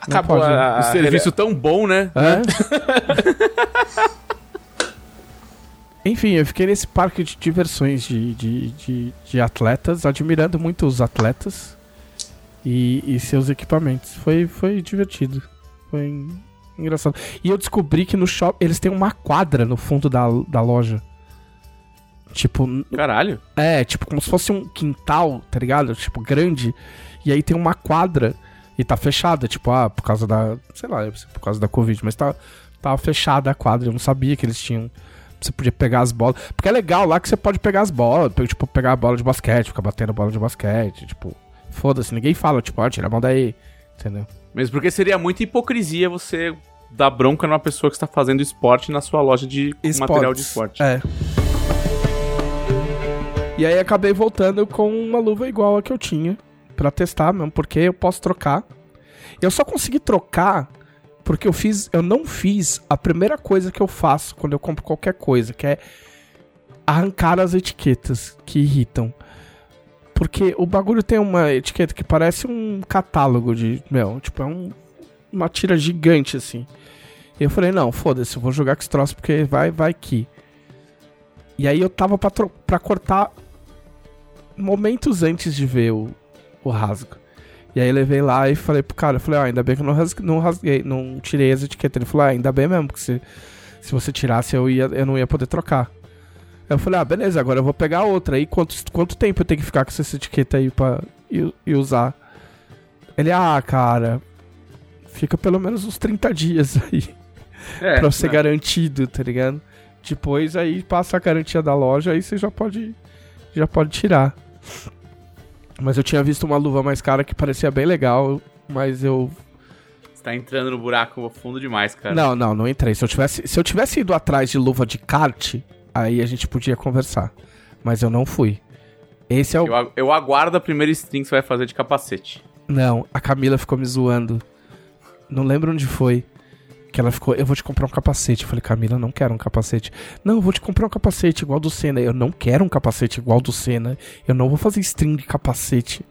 Acabou pode, a, a- serviço tão bom, né? é? Enfim, eu fiquei nesse parque de diversões de, de, de, de atletas, admirando muito os atletas e, e seus equipamentos. Foi, foi divertido. Foi engraçado. E eu descobri que no shopping eles têm uma quadra no fundo da, da loja. Tipo, Caralho. é, tipo, como se fosse um quintal, tá ligado? Tipo, grande. E aí tem uma quadra e tá fechada, tipo, ah, por causa da. Sei lá, por causa da Covid, mas tá, tava fechada a quadra. Eu não sabia que eles tinham. Você podia pegar as bolas. Porque é legal lá que você pode pegar as bolas. Tipo, pegar a bola de basquete, ficar batendo bola de basquete. Tipo, foda-se, ninguém fala, tipo, ah, tira a mão daí. Entendeu? Mesmo porque seria muita hipocrisia você dar bronca numa pessoa que está fazendo esporte na sua loja de material de esporte. É. E aí acabei voltando com uma luva igual a que eu tinha pra testar mesmo, porque eu posso trocar. Eu só consegui trocar porque eu fiz, eu não fiz a primeira coisa que eu faço quando eu compro qualquer coisa, que é arrancar as etiquetas que irritam. Porque o bagulho tem uma etiqueta que parece um catálogo de, meu, tipo, é um, uma tira gigante assim. E eu falei, não, foda-se, eu vou jogar com esse troço porque vai, vai que. E aí eu tava pra, pra cortar momentos antes de ver o, o rasgo. E aí levei lá e falei pro cara, eu falei, ah, ainda bem que eu não rasguei, não, rasguei, não tirei as etiquetas. Ele falou, ah, ainda bem mesmo, porque se, se você tirasse eu, ia, eu não ia poder trocar. Eu falei, ah, beleza, agora eu vou pegar outra. Aí quanto, quanto tempo eu tenho que ficar com essa etiqueta aí pra e, e usar? Ele, ah, cara, fica pelo menos uns 30 dias aí É, pra ser né? garantido, tá ligado? Depois aí passa a garantia da loja, aí você já pode já pode tirar. Mas eu tinha visto uma luva mais cara que parecia bem legal, mas eu Você tá entrando no buraco fundo demais, cara. não, não, não entrei. Se eu tivesse, se eu tivesse ido atrás de luva de kart, aí a gente podia conversar. Mas eu não fui. Esse é o Eu, agu- eu aguardo a primeira stream que você vai fazer de capacete. Não, a Camila ficou me zoando. Não lembro onde foi. Que ela ficou, eu vou te comprar um capacete. Eu falei, Camila, eu não quero um capacete. Não, eu vou te comprar um capacete igual do Senna. Eu não quero um capacete igual do Senna. Eu não vou fazer stream de capacete.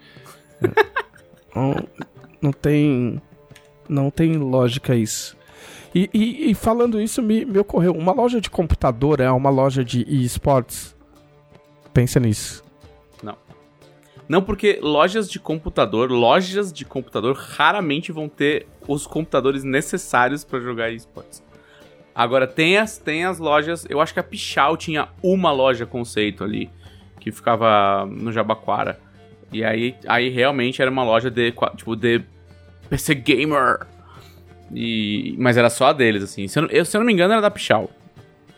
não, não tem. Não tem lógica isso. E, e- e falando isso, me, me ocorreu: uma loja de computador é uma loja de esportes? Pensa nisso. Não, porque lojas de computador, lojas de computador raramente vão ter os computadores necessários pra jogar esportes. Agora, tem as, tem as lojas. Eu acho que a Pichau tinha uma loja conceito ali, que ficava no Jabaquara. E aí, aí realmente era uma loja de, tipo, de PC Gamer. E, mas era só a deles, assim. Se eu, eu- se eu não me engano, era da Pichau.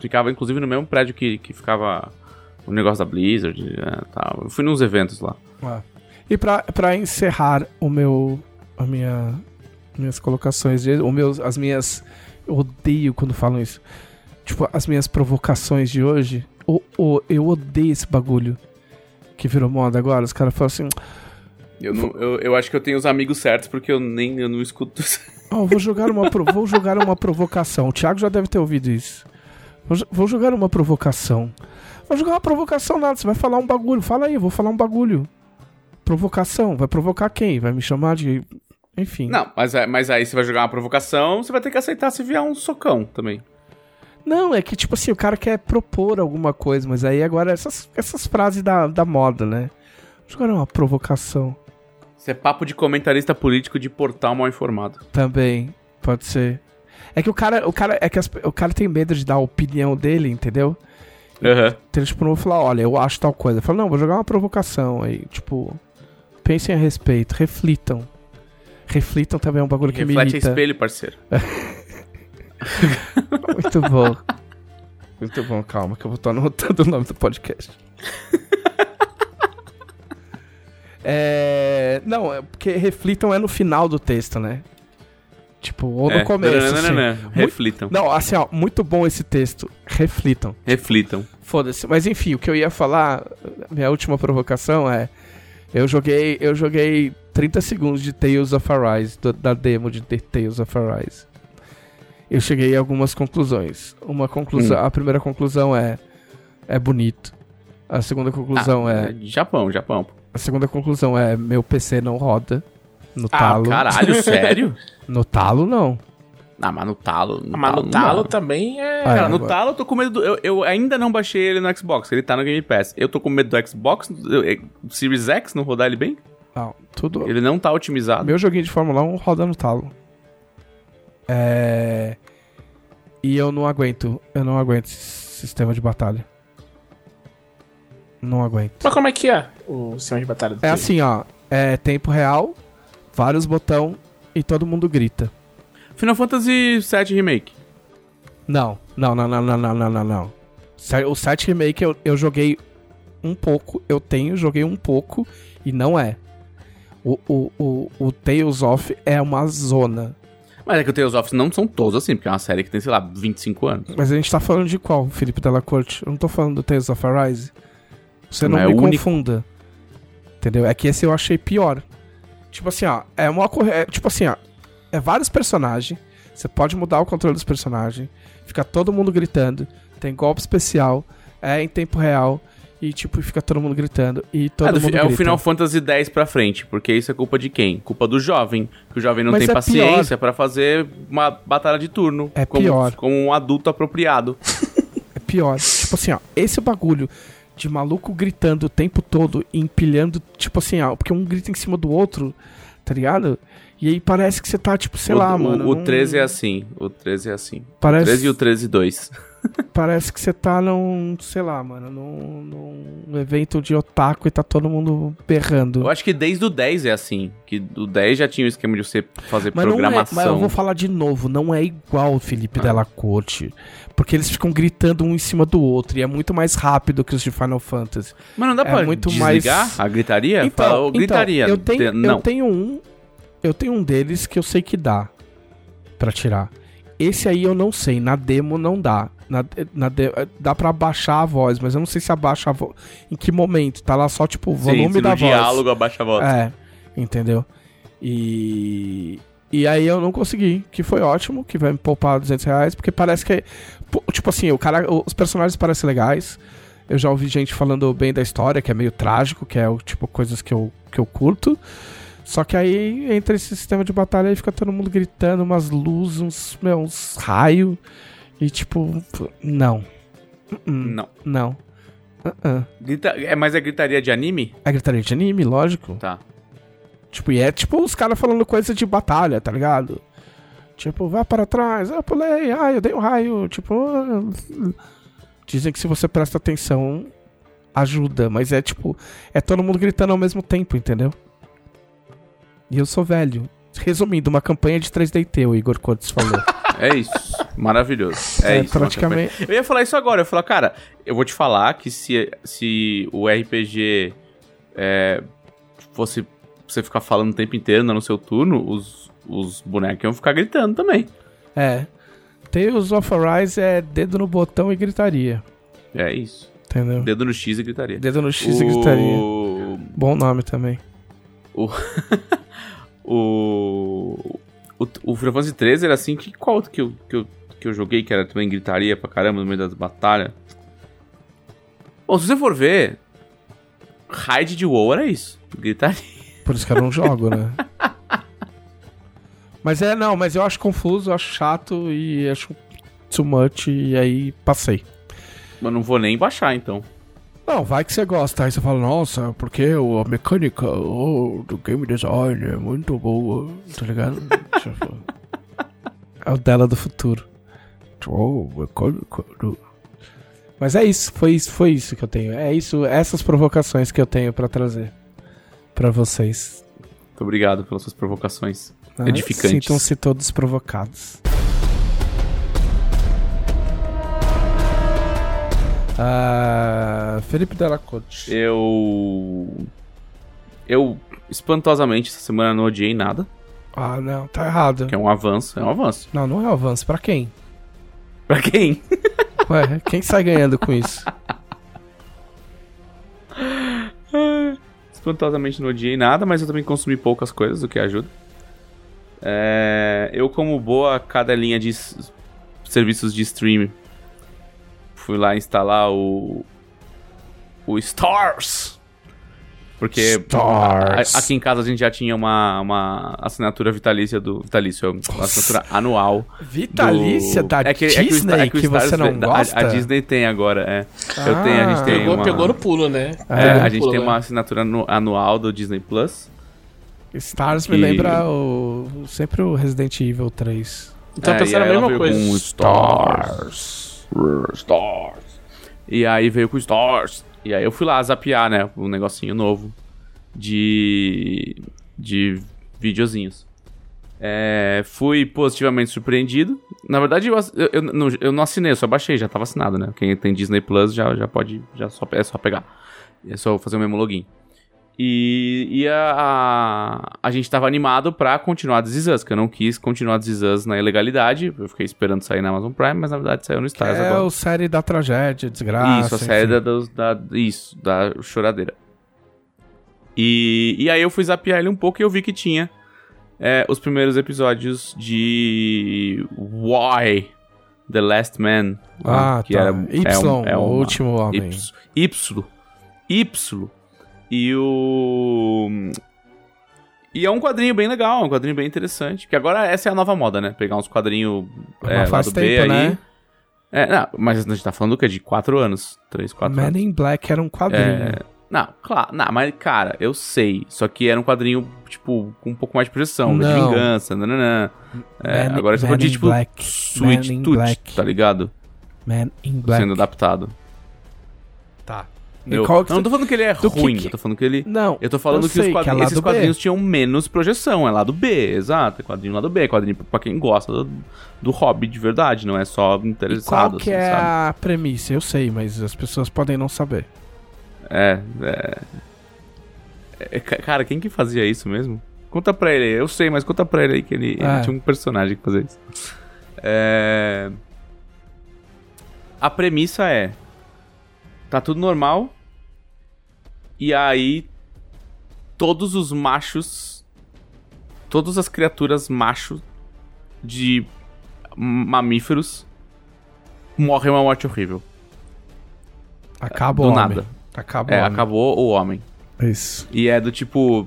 Ficava, inclusive, no mesmo prédio que, que ficava o negócio da Blizzard. é, tal. Eu fui nos eventos lá. E pra, pra encerrar o meu. A minha. Minhas colocações, de, o meus, as minhas. Eu odeio quando falam isso. Tipo, as minhas provocações de hoje. O, o, eu odeio esse bagulho que virou moda agora. Os caras falam assim: Eu, não- eu, eu acho que eu tenho os amigos certos porque eu nem eu não escuto. Ó, vou jogar uma vou jogar uma provocação. O Thiago já deve ter ouvido isso. Vou, jo- vou jogar uma provocação. Vou jogar uma provocação nada, você vai falar um bagulho. Fala aí, eu vou falar um bagulho. Provocação, vai provocar quem? Vai me chamar de enfim. Não, mas, é- mas aí você vai jogar uma provocação, você vai ter que aceitar se vier um socão também. Não, é que tipo assim, o cara quer propor alguma coisa, mas aí agora essas, essas frases da, da moda, né? Vou jogar uma provocação Isso é papo de comentarista político de portal mal informado. também, pode ser. É que o cara, o cara, é que as- o cara tem medo de dar a opinião dele, entendeu? Aham. Então, tipo, não vou falar, olha, eu acho tal coisa. Fala, não, vou jogar uma provocação aí. Tipo, pensem a respeito, reflitam. Reflitam também é um bagulho que me Reflete irrita. espelho, parceiro. Muito bom. Muito bom, calma, que eu vou estar anotando o nome do podcast. é. Não, é porque reflitam é no final do texto, né? Tipo, ou no É, começo. assim. nananana, Reflitam. Não, assim, ó, muito bom esse texto. Reflitam. Reflitam. Foda-se. Mas enfim, o que eu ia falar, minha última provocação é. Eu joguei, eu joguei 30 segundos de Tales of Arise, do- da demo de Tales of Arise. Eu cheguei a algumas conclusões. Uma conclusão, a primeira conclusão é é bonito. A segunda conclusão Ah, é, Japão, Japão. A segunda conclusão é meu PC não roda no Ah, talo. caralho, sério? No talo não. Ah, mas no talo. No Mas no não talo dá. também é. Ah, Cara, é, no agora- talo eu tô com medo do. Eu, eu ainda não baixei ele no Xbox, ele tá no Game Pass. Eu tô com medo do Xbox, eu- é, Series X, não rodar ele bem? Não, tudo Ele não tá otimizado. Meu joguinho de Fórmula 1 roda no talo. É. E eu não aguento. Eu não aguento esse sistema de batalha. Não aguento. Mas como é que é o sistema de batalha do É assim, ó. É tempo real, vários botão e todo mundo grita. Final Fantasy VII Remake. Não, não, não, não, não, não, não, não. O 7 Remake eu, eu joguei um pouco, eu tenho, joguei um pouco e não é. O, o, o, o Tales of é uma zona. Mas é que o Tales of não são todos assim, porque é uma série que tem, sei lá, 25 anos. Mas a gente tá falando de qual, Felipe Della Corte? Eu não tô falando do Tales of Arise. Você não, Não, é me o único. confunda. Entendeu? É que esse eu achei pior. Tipo assim, ó, é uma é, tipo assim, ó, é vários personagens. Você pode mudar o controle dos personagens. Fica todo mundo gritando. Tem golpe especial. É em tempo real. E tipo, fica todo mundo gritando. E todo é, do- mundo é o grita. Final Fantasy X pra frente, porque isso é culpa de quem? Culpa do jovem, que o jovem não Mas tem é paciência pra fazer uma batalha de turno. É como, pior. Como um adulto apropriado. É pior. tipo assim, ó, esse bagulho de maluco gritando o tempo todo, e empilhando, tipo assim, ó, porque um grita em cima do outro, tá ligado? E aí parece que você tá, tipo, sei o, lá, o- mano. O num- 13 é assim. O 13 é assim. Parece- O 13 e o 13 2. Parece que você tá num, sei lá, mano, num, num evento de otaku e tá todo mundo berrando. Eu acho que desde o 10 é assim. Que o 10 já tinha o esquema de você fazer Mas não é, programação. mas eu vou falar de novo, não é igual o Felipe Ah. Della Corte. Porque eles ficam gritando um em cima do outro e é muito mais rápido que os de Final Fantasy. Mas não dá é pra muito desligar mais- a gritaria? Então, Fala, então, gritaria. eu, tenho, Não. eu tenho um. Eu tenho um deles que eu sei que dá pra tirar. Esse aí eu não sei, na demo não dá. Na, na de- dá pra abaixar a voz, mas eu não sei se abaixa a voz. Em que momento? Tá lá só tipo o Sim, volume se da voz. diálogo abaixa a voz. É, entendeu? E. E aí eu não consegui, que foi ótimo, que vai me poupar 200 reais, porque parece que, pô, tipo assim, o cara, os personagens parecem legais. Eu já ouvi gente falando bem da história, que é meio trágico, que é o tipo coisas que eu, que eu curto. Só que aí entra esse sistema de batalha e fica todo mundo gritando, umas luzes, uns, meu, uns raios. E tipo, não. Uh-uh, Não. Não. Uh-uh. Grita... É, mas é gritaria de anime? É gritaria de anime, lógico. Tá. Tipo, e é tipo os caras falando coisa de batalha, tá ligado? Tipo, vá para trás, eu pulei, ai, eu dei um raio, tipo. ah. Dizem que se você presta atenção, ajuda, mas é tipo, é todo mundo gritando ao mesmo tempo, entendeu? E eu sou velho. Resumindo, uma campanha de 3DT, o Igor Cortes falou. É isso. Maravilhoso. É, É, isso. praticamente-. Eu ia falar isso agora. Eu ia falar, cara, eu vou te falar que se, se o RPG é, fosse você ficar falando o tempo inteiro no seu turno, os, os bonecos iam ficar gritando também. é. Tales of Arise é dedo no botão e gritaria. É isso. Entendeu? Dedo no X e gritaria. Dedo no X e gritaria. O... Bom nome também. O. o. O Final Fantasy 13 era assim. Que, qual outro que eu, que, eu, que eu joguei que era também gritaria pra caramba no meio das batalhas? Bom, se você for ver. Raid de WoW era isso. Gritaria. Por isso que eu não jogo, né? Mas é, não, mas eu acho confuso, eu acho chato e acho too much e aí passei. Mas não vou nem baixar então. Não, vai que você gosta. Aí você fala, nossa, porque o- a mecânica oh, do game design é muito boa, tá ligado? Tipo, é o dela do futuro. Oh, mecânica do... Mas é isso, foi isso, foi isso que eu tenho. É isso, essas provocações que eu tenho pra trazer pra vocês. Muito obrigado pelas suas provocações. né? Edificantes. Sintam-se todos provocados. Ah, Felipe Delacote. Eu. Eu, espantosamente, essa semana não odiei nada. Ah, não, tá errado. Que é um avanço. É um avanço. Não, não é um avanço. Pra quem? Pra quem? Ué, quem sai ganhando com isso? Espantosamente não odiei nada, mas eu também consumi poucas coisas, o que ajuda. É, eu, como boa cadelinha de serviços de stream, fui lá instalar o. O Stars. Porque Stars. a- aqui em casa a gente já tinha uma, uma assinatura vitalícia do. Vitalício, uma assinatura anual. Vitalícia do- da é que, é que o Disney é que, o Stars você não a- gosta? A, Disney tem agora, é. Eu tenho, a gente Ah. tem Pegou, uma... pegou no pulo, né? É, no a gente pulo tem uma agora. assinatura anu- anual do Disney Plus. Stars me que- lembra o, sempre o Resident Evil 3. Então É, pensando e a mesma coisa. Com Stars. Stars. E aí veio com Stars. E aí eu fui lá zapear, né? Um negocinho novo de. de videozinhos. É, fui positivamente surpreendido. Na verdade, eu, eu, eu não, eu não assinei, eu só baixei, já tava assinado, né? Quem tem Disney Plus já, já pode. Já só, é só pegar. É só fazer o mesmo login. E, e a, a, a gente tava animado pra continuar This Is Us, que eu não quis continuar This Is Us na ilegalidade. Eu fiquei esperando sair na Amazon Prime, mas na verdade saiu no Stars é agora. o série da tragédia, desgraça. Isso, a série da, dos- da, Isso, da choradeira. E, e aí eu fui zapear ele um pouco e eu vi que tinha é, os primeiros episódios de Why The Last Man. Ah, que tá. era, Y, é um- é o uma- último homem. Y. Y. E o. E é um quadrinho bem legal, um quadrinho bem interessante. Que agora essa é a nova moda, né? Pegar uns quadrinhos é, faz lado B tempo, aí. né? É, não, mas a gente tá falando do quê? De 4 anos. 3, 4 Man anos. in Black era um quadrinho. É, não, claro, não, mas cara, eu sei. Só que era um quadrinho, tipo, com um pouco mais de projeção, de Não. vingança, nananã. É, Man- agora Man pode, in tipo, Black. Man Tooth, Black. tá ligado? Man in Black. Sendo adaptado. Tá. Eu, qual que não, não tô falando que ele é ruim, que- eu tô falando que ele. Não. Eu tô falando eu que, os quadrinhos- que é esses lado B. quadrinhos tinham menos projeção, é lado B, exato. É quadrinho lado B, quadrinho pra quem gosta do, do hobby de verdade, não é só E interessado. qual que assim, é sabe? a premissa? Eu sei, mas as pessoas podem não saber. É, é... é, ca- Cara, quem que fazia isso mesmo? Conta pra ele aí. Eu sei, mas conta pra ele aí que ele, ele É. tinha um personagem que fazia isso. É... A premissa é... Tá tudo normal. E aí... Todos os machos todas as criaturas machos de mamíferos morrem uma morte horrível. Acaba do o homem. nada. Acaba É, o homem. acabou o homem. Isso. E é do tipo.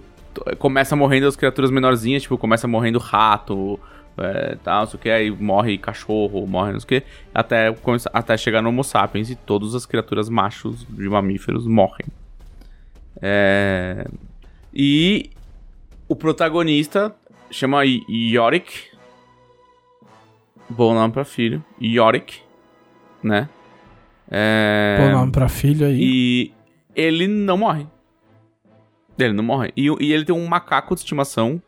Começa morrendo as criaturas menorzinhas, tipo, começa morrendo rato, é, tal, não sei o que, aí morre cachorro, morre não sei o que, até, até chegar no Homo sapiens e todas as criaturas machos de mamíferos morrem. É, E o protagonista chama Yorick. Bom nome pra filho. Yorick, né? É... Pô, nome pra filho aí. E ele não morre. Ele não morre. E, e ele tem um macaco de estimação,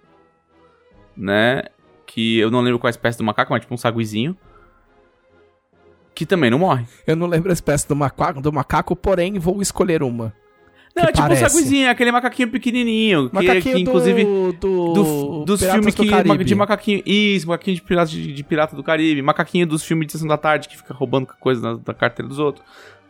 né? Que eu não lembro qual a espécie do macaco, mas tipo um saguizinho. Que também não morre. Eu não lembro a espécie do macaco, do macaco, porém vou escolher uma. Não, Que é tipo parece. um saguizinho, é aquele macaquinho pequenininho. Que, Macaquinho que inclusive. do, do, do- dos filmes do que. Caribe. De macaquinho. Isso, macaquinho de pirata, de, de pirata do Caribe. Macaquinho dos filmes de Sessão da Tarde que fica roubando coisa na- da carteira dos outros.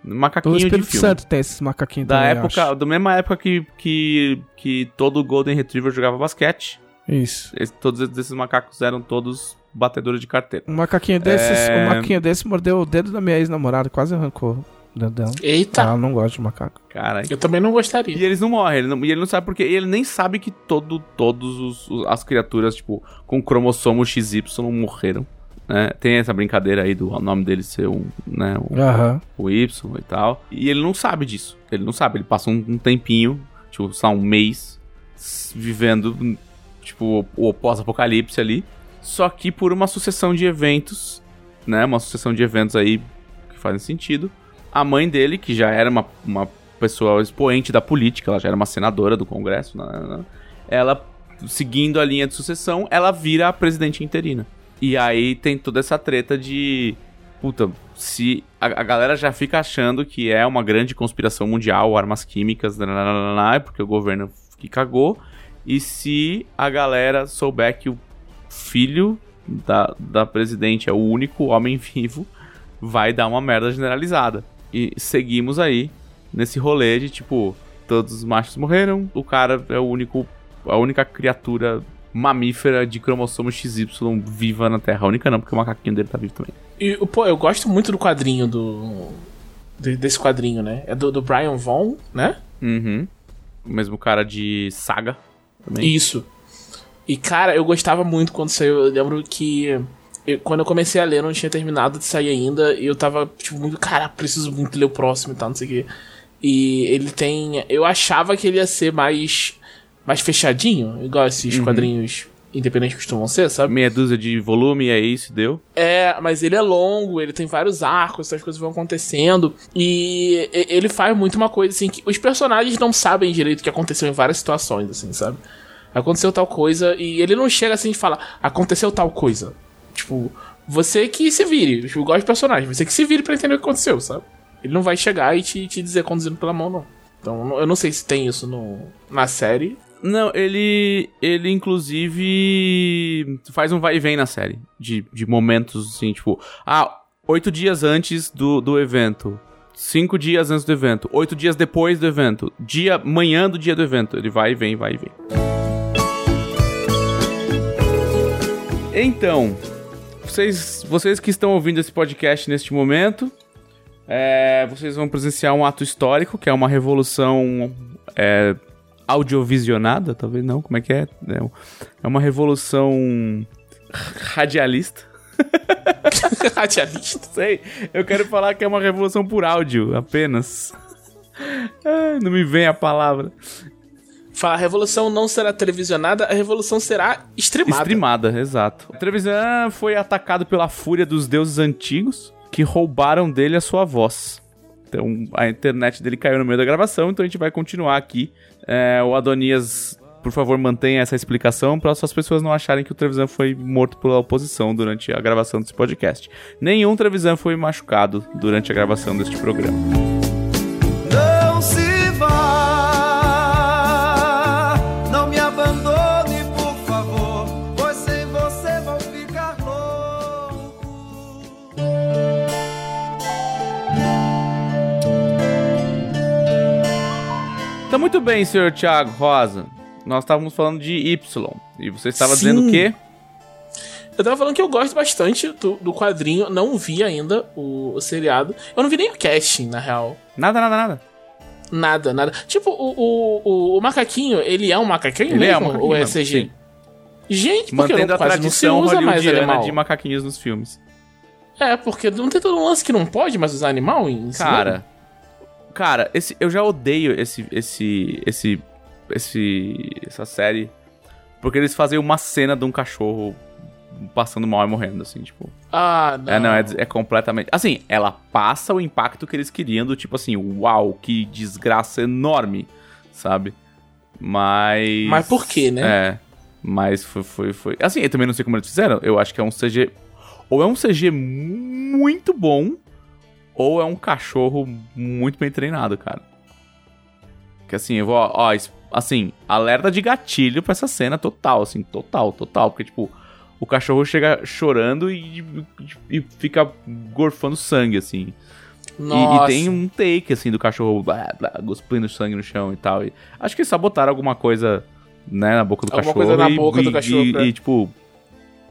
Do Macaquinho de Espírito filme. Santo tem esses macaquinhos Da também, época, da mesma época que, que, que todo Golden Retriever jogava basquete. Isso. Esse- todos esses macacos eram todos batedores de carteira. Um macaquinho desses, É. um macaquinho desse mordeu o dedo da minha ex-namorada, quase arrancou o dela. Eita, Ela não gosta de macaco. Caralho. eu também não gostaria. E eles não morrem, ele não- e ele não sabe porque ele nem sabe que todo, todos os, os- as criaturas, tipo, com cromossomo XY morreram. Né? Tem essa brincadeira aí do nome dele ser um, né, um- Aham. o Y e tal. E ele não sabe disso. Ele não sabe. Ele passa um, um tempinho, tipo, sei lá, um mês, vivendo, tipo, o pós-apocalipse ali. Só que por uma sucessão de eventos, né? Uma sucessão de eventos aí que fazem sentido. A mãe dele, que já era uma, uma pessoa expoente da política, ela já era uma senadora do Congresso, né, né, né, ela, seguindo a linha de sucessão, ela vira a presidente interina. E aí tem toda essa treta de puta, se a, a galera já fica achando que é uma grande conspiração mundial, armas químicas, nananana, porque o governo que cagou, e se a galera souber que o filho da, da presidente é o único homem vivo, vai dar uma merda generalizada. E seguimos aí nesse rolê de tipo, todos os machos morreram, o cara é o único, a única criatura mamífera de cromossomo XY viva na Terra. A única não, porque o macaquinho dele tá vivo também. E, pô, eu gosto muito do quadrinho do. de- desse quadrinho, né? É do, do Brian Vaughn, né? Uhum. O mesmo cara de Saga também. Isso. E, cara, eu gostava muito quando saiu. Eu lembro que. Eu- quando eu comecei a ler, não tinha terminado de sair ainda. E eu tava, tipo, muito. Cara, preciso muito ler o próximo e tal, não sei o quê. E ele tem. Eu achava que ele ia ser mais. mais fechadinho, igual esses quadrinhos independentes costumam ser, sabe? Meia dúzia de volume, e é isso, deu. É, mas ele é longo, ele tem vários arcos, essas coisas vão acontecendo. E e- ele faz muito uma coisa assim que os personagens não sabem direito o que aconteceu em várias situações, assim, sabe? Aconteceu tal coisa e ele não chega assim e fala, aconteceu tal coisa. Tipo, você que se vire, eu gosto de personagem, você que se vire pra entender o que aconteceu, sabe? Ele não vai chegar e te, te dizer conduzindo pela mão, não. Então eu não sei se tem isso no, na série. Não, ele. Ele, inclusive. faz um vai e vem na série. De, de momentos assim, tipo. Ah, oito dias antes do, do evento. Cinco dias antes do evento. Oito dias depois do evento. Dia. Manhã do dia do evento. Ele vai e vem, vai e vem. Então. Vocês, vocês que estão ouvindo esse podcast neste momento. é, vocês vão presenciar um ato histórico, que é uma revolução é, audiovisionada, talvez não, como é que é? É É uma revolução radialista. Radialista. Sei, eu quero falar que é uma revolução por áudio, apenas. Ai, não me vem a palavra. Fala, a revolução não será televisionada, a revolução será streamada. Streamada, exato. A televisão foi atacado pela fúria dos deuses antigos que roubaram dele a sua voz. Então a internet dele caiu no meio da gravação, então a gente vai continuar aqui. É, o Adonias, por favor, mantenha essa explicação para as pessoas não acharem que o Trevisan foi morto pela oposição durante a gravação desse podcast. Nenhum Trevisan foi machucado durante a gravação deste programa. Muito bem, senhor Thiago Rosa. nós estávamos falando de Y. E você estava Sim. dizendo o quê? Eu tava falando que eu gosto bastante do, do quadrinho, não vi ainda o, o seriado. Eu não vi nem o casting, na real. Nada, nada, nada. Nada, nada. Tipo, o, o, o, macaquinho, ele é um macaquinho Ele mesmo? é um macaquinho ou é CG? sim. Gente, porque Mantendo não, a quase não se tradição usa mais animal. de macaquinhos nos filmes. É, porque não tem todo um lance que não pode mais usar animal em? Cara, cara, esse, eu já odeio esse, esse, esse, esse, essa série porque eles fazem uma cena de um cachorro passando mal e morrendo, assim, tipo. Ah, não. É, não, é, é completamente. Assim, ela passa o impacto que eles queriam, do tipo assim, uau, que desgraça enorme, sabe? Mas. Mas por quê, né? É. Mas foi, foi, foi. Assim, eu também não sei como eles fizeram. Eu acho que é um CG. Ou é um CG muito bom, ou é um cachorro muito bem treinado, cara. Que assim, eu vou, ó, assim, alerta de gatilho pra essa cena total, assim, total, total. Porque, tipo, o cachorro chega chorando e, e fica gorfando sangue, assim. E- Nossa. E, tem um take, assim, do cachorro blá, blá, cuspindo sangue no chão e tal. E acho que sabotaram alguma coisa, né, na boca do Alguma cachorro. coisa na e, boca do e- cachorro, E, pra- e, tipo,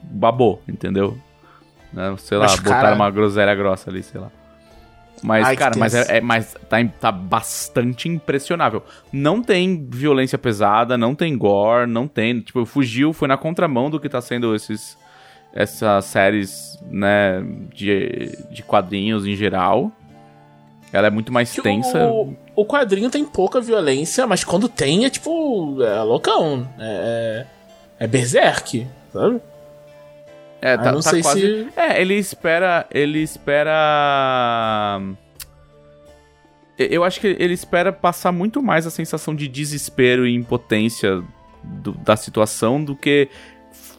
babou, entendeu? Né, sei lá, Mas, botaram cara- uma groselha grossa ali, sei lá. Mas, Ai, cara, mas, é, é- mas tá, tá bastante impressionável. Não tem violência pesada, não tem gore, não tem. Tipo, fugiu, foi na contramão do que tá sendo esses, essas séries, né, de, de quadrinhos em geral. Ela é muito mais Que tensa. O, o quadrinho tem pouca violência, mas quando tem é tipo. É loucão. É. É berserk, sabe? É, Ah, não sei se- É, ele espera. Ele espera. Eu acho que ele espera passar muito mais a sensação de desespero e impotência do- da situação do que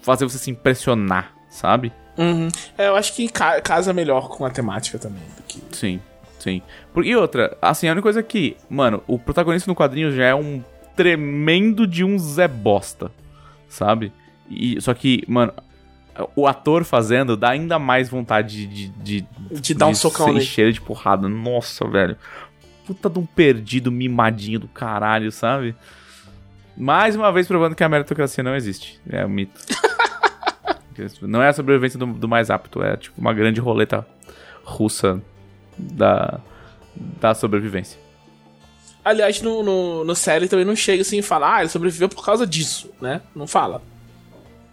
fazer você se impressionar, sabe? Uhum. É, eu acho que ca- casa melhor com a temática também. do que- Sim, sim. Por- E outra, assim, a única coisa que, mano, o protagonista no quadrinho já é um tremendo de um Zé Bosta, sabe? E, só que, mano, o ator fazendo dá ainda mais vontade de. De, De dar um socão nele. encher de porrada. Nossa, velho. Puta de um perdido mimadinho do caralho, sabe? Mais uma vez provando que a meritocracia não existe. É um mito. não é a sobrevivência do, do mais apto, é tipo uma grande roleta russa da, da sobrevivência. Aliás, no, no, no série também não chega assim e fala, ah, ele sobreviveu por causa disso, né? Não fala.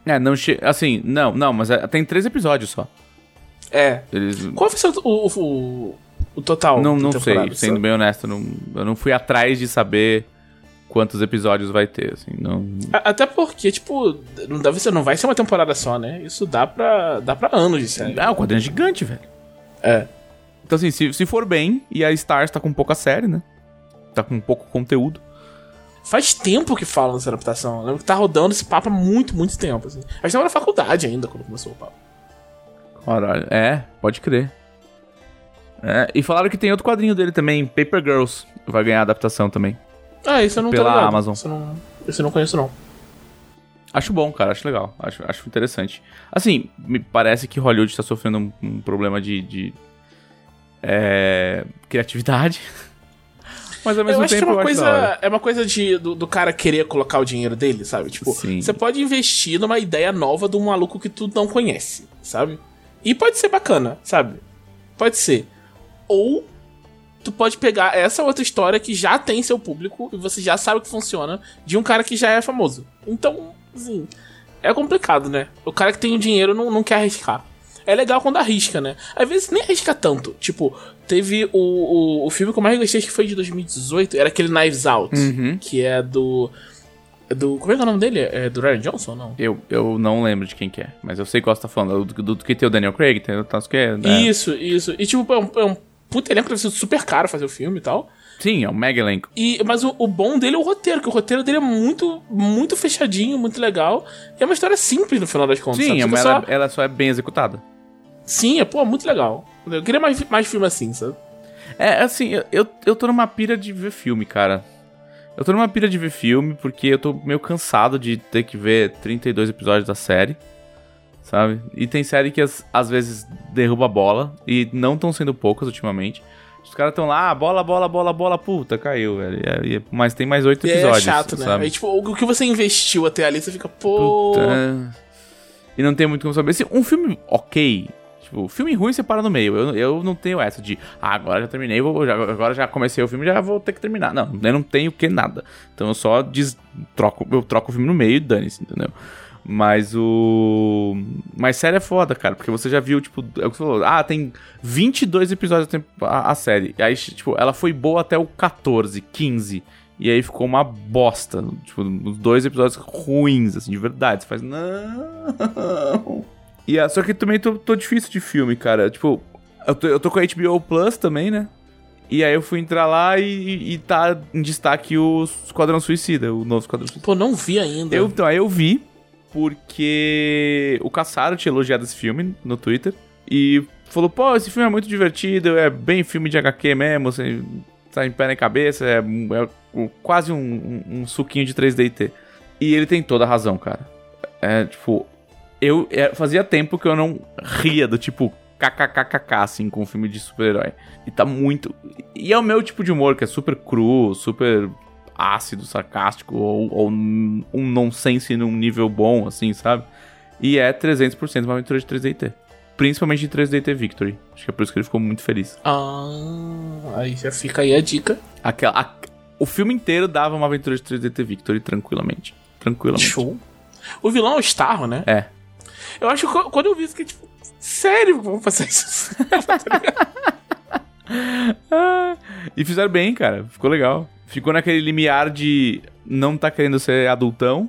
É, não che... Assim, não, não, mas é- tem três episódios só. É. Eles. Qual ser o, o, o, total? Não, não sei, temporada, sendo bem honesto, não, eu não fui atrás de saber quantos episódios vai ter, assim, não... Até porque, tipo, não, deve ser, não vai ser uma temporada só, né? Isso dá pra, dá pra anos de série. Ah, o quadrinho é gigante, velho. É. Então, assim, se, se for bem, e a Stars tá com pouca série, né? Tá com pouco conteúdo. Faz tempo que falam dessa adaptação. Eu lembro que tá rodando esse papo há muito, muito tempo, assim. A gente tava na faculdade ainda quando começou o papo. Caralho, é, pode crer. É, e falaram que tem outro quadrinho dele também, Paper Girls, vai ganhar adaptação também. Ah, isso eu não Pela. Amazon. Isso eu não, isso eu não conheço, não. Acho bom, cara, acho legal, acho, acho interessante. Assim, me parece que Hollywood tá sofrendo um, um problema de, de é, criatividade. Mas ao mesmo eu acho que é tempo uma coisa, é uma coisa de, do, do cara querer colocar o dinheiro dele, sabe? Tipo, Sim. você pode investir numa ideia nova de um maluco que tu não conhece, sabe? E pode ser bacana, sabe? Pode ser. Ou tu pode pegar essa outra história que já tem seu público e você já sabe que funciona de um cara que já é famoso. Então, assim, é complicado, né? O cara que tem o dinheiro não, não quer arriscar. É legal quando arrisca, né? Às vezes nem arrisca tanto. Tipo, teve o, o, o filme que eu mais gostei, que foi de 2018, era aquele Knives Out, Uhum. que é do. é do. Como é que é o nome dele? É do Ryan Johnson não? Eu, eu não lembro de quem que é, mas eu sei qual você tá falando. Do, do, do que tem o Daniel Craig, tem o que né? Isso, isso. E tipo, é um, é um puta elenco, deve ser super caro fazer o filme e tal. Sim, é um mega elenco. E, mas o, o bom dele é o roteiro, que o roteiro dele é muito, muito fechadinho, muito legal. E é uma história simples no final das contas. Sim, é uma- só- ela, ela só é bem executada. Sim, é pô, muito legal. Eu queria mais, mais filme assim, sabe? É, assim, eu- eu, tô numa pira de ver filme, cara. Eu tô numa pira de ver filme porque eu tô meio cansado de ter que ver 32 episódios da série, sabe? E tem série que às, às vezes derruba a bola, e não estão sendo poucas ultimamente. Os caras estão lá, bola, bola, bola, bola, puta, caiu, velho. E é- mas tem mais oito E aí episódios, é chato, né? sabe? Aí, tipo, o que você investiu até ali, você fica, pô. Puta. E não tem muito como saber. Se um filme ok, tipo, filme ruim você para no meio. Eu, eu não tenho essa de, ah, agora já terminei, vou, já- agora já comecei o filme, já vou ter que terminar. Não, eu não tenho que nada. Então eu só des, troco, eu troco o filme no meio e dane-se, entendeu? Mas o. Mas série é foda, cara, porque você já viu, tipo, é o que você falou, ah, tem 22 episódios a, a série. E aí, tipo, ela foi boa até o 14, 15. E aí ficou uma bosta. Tipo, os dois episódios ruins, assim, de verdade. Você faz, não. E só que também tô, tô difícil de filme, cara. Tipo, eu tô, eu tô com a HBO Plus também, né? E aí eu fui entrar lá e, e tá em destaque o Esquadrão Suicida, o novo Esquadrão Suicida. Pô, não vi ainda. Eu, então, aí eu vi, porque o Caçaro tinha elogiado esse filme no Twitter. E falou, pô, esse filme é muito divertido, é bem filme de HQ mesmo, assim, tá em pé na cabeça, é, é quase um, um- um suquinho de 3DT. E ele tem toda a razão, cara. É, tipo, eu é, fazia tempo que eu não ria do tipo kkkk, assim, com um filme de super-herói. E tá muito. E é o meu tipo de humor, que é super cru, super ácido, sarcástico, ou, ou um nonsense num nível bom, assim, sabe? E é 300% uma aventura de 3DT. Principalmente de 3DT Victory. Acho que é por isso que ele ficou muito feliz. Ah, aí já fica aí a dica. Aquela, a- o filme inteiro dava uma aventura de 3DT Victory tranquilamente. Tranquilamente. Show. O vilão é o Starro, né? É. Eu acho que quando eu vi, eu fiquei tipo, sério, vamos fazer isso? E fizeram bem, cara. Ficou legal. Ficou naquele limiar de não tá querendo ser adultão,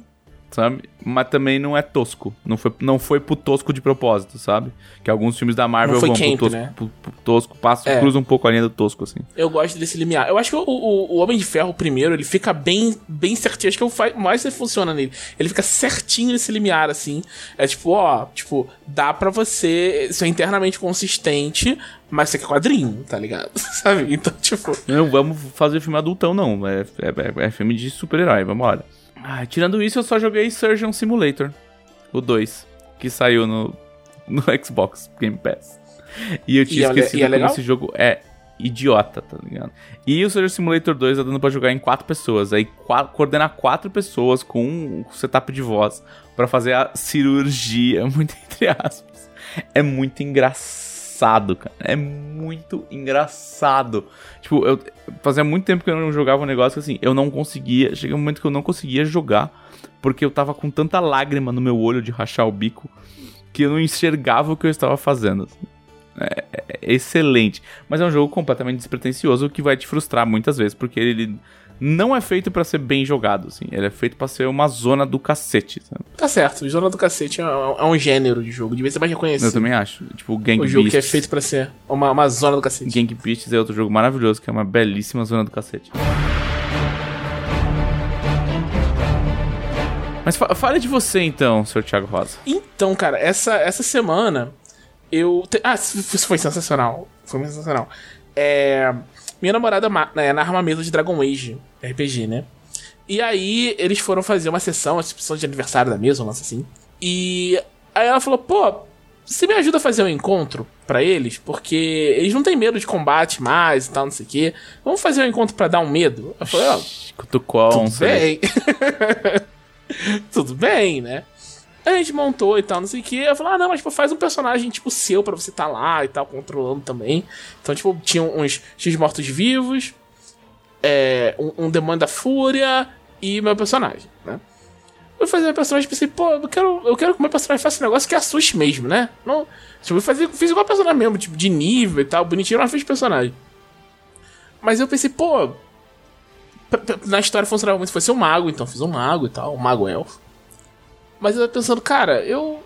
sabe? Mas também não é tosco. Não foi, não foi pro tosco de propósito, sabe? Que alguns filmes da Marvel vão camp, pro tosco, né? pro, pro tosco passam, É. cruzam um pouco a linha do tosco, assim. Eu gosto desse limiar. Eu acho que o, o, o Homem de Ferro, primeiro, ele fica bem, bem certinho. Acho que é o mais que funciona nele. Ele fica certinho nesse limiar, assim. É tipo, ó, tipo, dá pra você ser internamente consistente, mas você quer quadrinho, tá ligado? Sabe? Então, tipo. Não vamos fazer filme adultão, não. É, é, é- é filme de super-herói, vambora. Ah, tirando isso, eu só joguei Surgeon Simulator, o 2, que saiu no, no Xbox Game Pass. E eu tinha E é esquecido é como esse jogo é idiota, tá ligado? E o Surgeon Simulator 2 tá dando pra jogar em quatro pessoas. Aí coordenar quatro pessoas com um setup de voz pra fazer a cirurgia, muito entre aspas. É muito engraçado, cara. É muito engraçado. Tipo, eu fazia muito tempo que eu não jogava um negócio assim, eu não conseguia. Chega um momento que eu não conseguia jogar porque eu tava com tanta lágrima no meu olho de rachar o bico que eu não enxergava o que eu estava fazendo. assim. É, é excelente. Mas é um jogo completamente despretensioso que vai te frustrar muitas vezes, porque ele não é feito pra ser bem jogado, assim. Ele é feito pra ser uma zona do cacete, sabe? Tá certo, Zona do Cacete é, é um gênero de jogo. Devia ser mais reconhecido. Eu também acho. Tipo, Gang O jogo que é Beasts. feito pra ser uma, uma zona do cacete. Gang Beasts é outro jogo maravilhoso, que é uma belíssima zona do cacete. Mas fa fale de você então, Sr. Thiago Rosa. Então, cara, essa, essa semana eu. te- Ah, isso foi sensacional. Foi sensacional. É, Minha namorada né, narra uma mesa de Dragon Age RPG, né? E aí eles foram fazer uma sessão, uma sessão de aniversário da mesa, um lance assim. E aí ela falou, pô, você me ajuda a fazer um encontro pra eles? Porque eles não têm medo de combate mais e tal, não sei o quê. Vamos fazer um encontro pra dar um medo? Eu falei, ó, a tudo bem. Tudo bem, né? Aí a gente montou e tal, não sei o que. Eu falei, ah, não, mas tipo, faz um personagem tipo seu pra você tá lá e tal, controlando também. Então, tipo, tinha uns X mortos-vivos, é, um, um demônio da fúria e meu personagem, né? Eu fui fazer meu personagem e pensei, pô, eu quero, eu quero que meu personagem faça um negócio que assuste mesmo, né? Não, tipo, eu fazer, fiz igual personagem mesmo, tipo, de nível e tal, bonitinho, mas fiz personagem. Mas eu pensei, pô, na história funcionava muito, foi ser um mago, então fiz um mago e tal, um mago elfo. Mas eu tava pensando, cara, eu.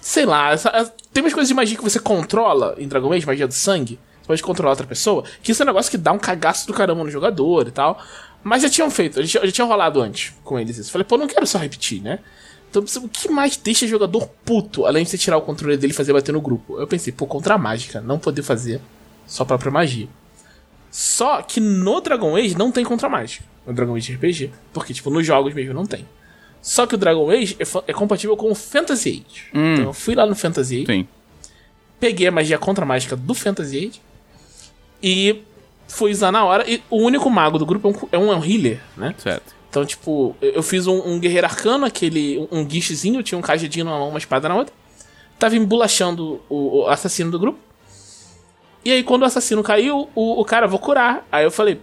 Sei lá, essa- tem umas coisas de magia que você controla em Dragon Age, magia do sangue. Você pode controlar outra pessoa, que isso é um negócio que dá um cagaço do caramba no jogador e tal. Mas já tinham feito, já, já tinha rolado antes com eles isso. Falei, pô, não quero só repetir, né? Então, o que mais deixa jogador puto, além de você tirar o controle dele e fazer bater no grupo? Eu pensei, pô, contra a mágica, não poder fazer só própria magia. Só que no Dragon Age não tem contra mágica. No Dragon Age RPG. Porque, tipo, nos jogos mesmo não tem. Só que o Dragon Age é, é compatível com o Fantasy Age. Então eu fui lá no Fantasy Age, Sim. peguei a magia contra mágica do Fantasy Age E fui usar na hora. E o único mago do grupo é um, é um, é um healer, né? Certo. Então, tipo, eu eu fiz um, um guerreiro arcano, aquele. um guichezinho, tinha um cajadinho numa mão, uma espada na outra. Tava embolachando o, o assassino do grupo. E aí, quando o assassino caiu, o, o cara, vou curar. Aí eu falei,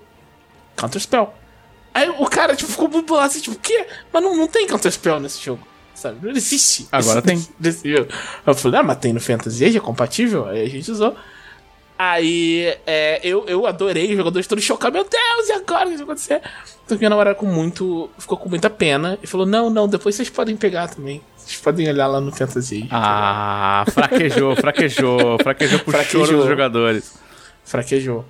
Counter Spell. Aí o cara, tipo, ficou muito bolado assim, tipo, o quê? Mas não, não tem Counter Spell nesse jogo. Sabe? Não existe. Agora tem. Desse jogo. Eu falei, ah, mas tem no Fantasy Age, é compatível? Aí a gente usou. Aí é, eu, eu adorei, os jogadores todos chocados. Meu Deus, e agora? O que vai acontecer? Então minha namorada com muito. ficou com muita pena e falou: Não, não, depois vocês podem pegar também. Vocês podem olhar lá no Fantasy Age. Ah, fraquejou, fraquejou, fraquejou pro Fraquejou. choro dos jogadores. fraquejou.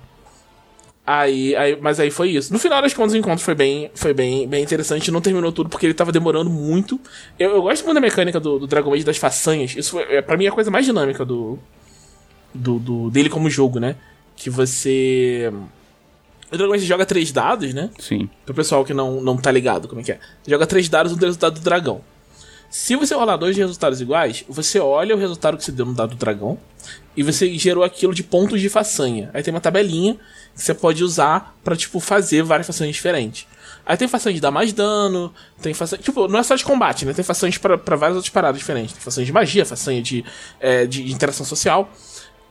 Aí, aí, mas aí foi isso. No final das contas, o encontro foi bem, foi bem, bem interessante. Não terminou tudo porque ele tava demorando muito. Eu, eu gosto muito da mecânica do, do Dragon Age das façanhas. Isso foi, é, pra mim é a coisa mais dinâmica do, do, do- dele como jogo, né? Que você. O Dragon Age joga três dados, né? Sim. Pro pessoal que não, não tá ligado como é que é. Joga três dados no resultado do dragão. Se você rolar dois resultados iguais, você olha o resultado que você deu no dado do dragão e você gerou aquilo de pontos de façanha. Aí tem uma tabelinha que você pode usar pra, tipo, fazer várias façanhas diferentes. Aí tem façanhas de dar mais dano, tem façanhas... Tipo, não é só de combate, né? Tem façanhas pra várias outras paradas diferentes. Tem façanhas de magia, façanha de, é, de interação social.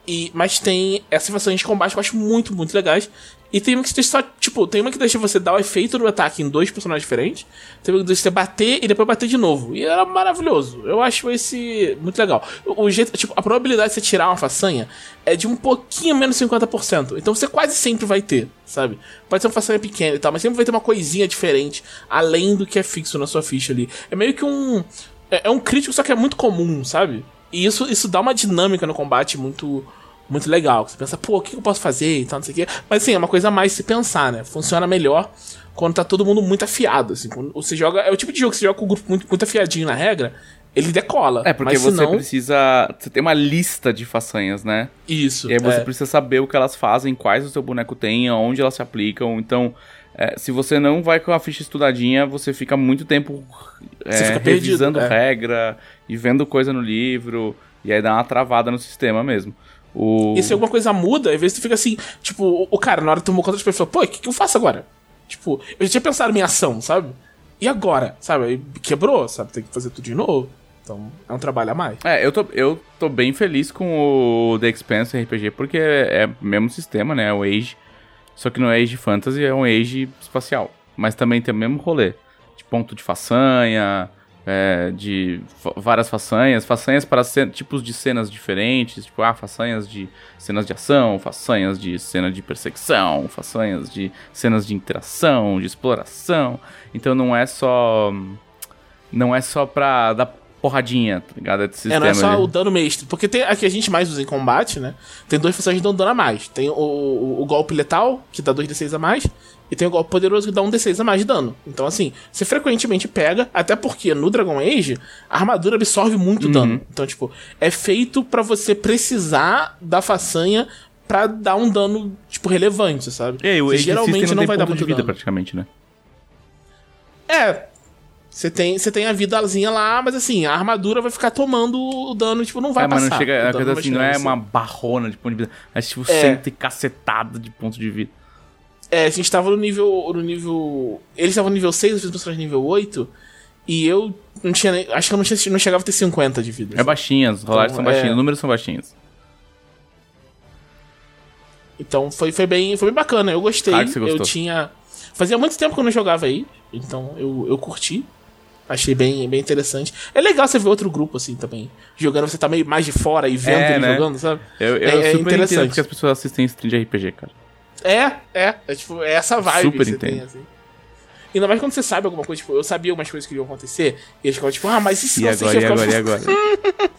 E, mas tem essas fações de combate que eu acho muito, muito legais. E tem uma que deixa só, tipo, tem uma que deixa você dar o efeito do ataque em dois personagens diferentes. Tem uma que deixa você bater e depois bater de novo. E era maravilhoso. Eu acho esse muito legal. O jeito, tipo, a probabilidade de você tirar uma façanha é de um pouquinho menos 50%. Então você quase sempre vai ter, sabe? Pode ser uma façanha pequena e tal, mas sempre vai ter uma coisinha diferente, além do que é fixo na sua ficha ali. É meio que um. É, é um crítico, só que é muito comum, sabe? E isso, isso dá uma dinâmica no combate muito muito legal. Você pensa, pô, o que eu posso fazer e tal, não sei o quê. Mas assim, é uma coisa a mais se pensar, né? Funciona melhor quando tá todo mundo muito afiado. Assim, quando você joga. É o tipo de jogo que você joga com o grupo muito, muito afiadinho na regra, ele decola. É, porque você senão, precisa. Você tem uma lista de façanhas, né? Isso. E aí você é. precisa saber o que elas fazem, quais o seu boneco tem, onde elas se aplicam. Então, é, se você não vai com a ficha estudadinha, você fica muito tempo é, fica perdido, revisando é. regra e vendo coisa no livro. E aí dá uma travada no sistema mesmo. O... E se alguma coisa muda, às vezes tu fica assim, tipo, o, o cara, na hora que tomou conta das pessoas, pô, o que, que eu faço agora? Tipo, eu já tinha pensado em minha ação, sabe? E agora? Sabe? Aí quebrou, sabe? Tem que fazer tudo de novo. Então, é um trabalho a mais. É, eu tô, eu tô bem feliz com o The Expanse RPG, porque é o mesmo sistema, né? É o Age. Só que não é Age Fantasy, é um Age espacial. Mas também tem o mesmo rolê. De ponto de façanha, é, de várias façanhas. Façanhas para tipos de cenas diferentes. Tipo, ah, façanhas de cenas de ação, façanhas de cena de perseguição, façanhas de cenas de interação, de exploração. Então não é só... Não é só pra dar porradinha, tá ligado? É, desse É, não é sistema só ali. o dano mestre. Porque tem, a que a gente mais usa em combate, né? Tem duas funções que dão dano a mais. Tem o, o, o golpe letal, que dá 2d6 a mais. E tem o golpe poderoso, que dá um d6 a mais de dano. Então, assim, você frequentemente pega, até porque no Dragon Age, a armadura absorve muito dano. Então, tipo, é feito pra você precisar da façanha pra dar um dano, tipo, relevante, sabe? E aí, o Age geralmente não tem vai dar muito de vida, dano. praticamente, né? É. Você tem, você tem a vidazinha lá, mas assim, a armadura vai ficar tomando o dano, tipo, não vai é, mas passar. não chega. A coisa assim, não é você. uma barrona de ponto de vida. É tipo É. cento e cacetada de ponto de vida. É, a gente tava no nível. No nível. Eles estavam no nível 6, eu fiz personagem nível 8. E eu não tinha nem. Acho que eu não, tinha, não chegava a ter 50 de vida. É baixinhas, os rolagens Então, são baixinhos, é. os números são baixinhos. Então foi, foi, bem, foi bem bacana, eu gostei. Claro eu tinha. Fazia muito tempo que eu não jogava aí. Então eu, eu curti. Achei bem, bem interessante. É legal você ver outro grupo assim também. Jogando, você tá meio mais de fora e vendo É, ele né? jogando, sabe? Eu, eu É- é super entendo interessante. porque as pessoas assistem stream de RPG, cara. É, é. É tipo, é essa vibe Super que você entendo. tem, assim. Ainda mais quando você sabe alguma coisa, tipo, eu sabia algumas coisas que iam acontecer, e eles ficavam tipo, ah, mas e se E não agora, e agora, e agora?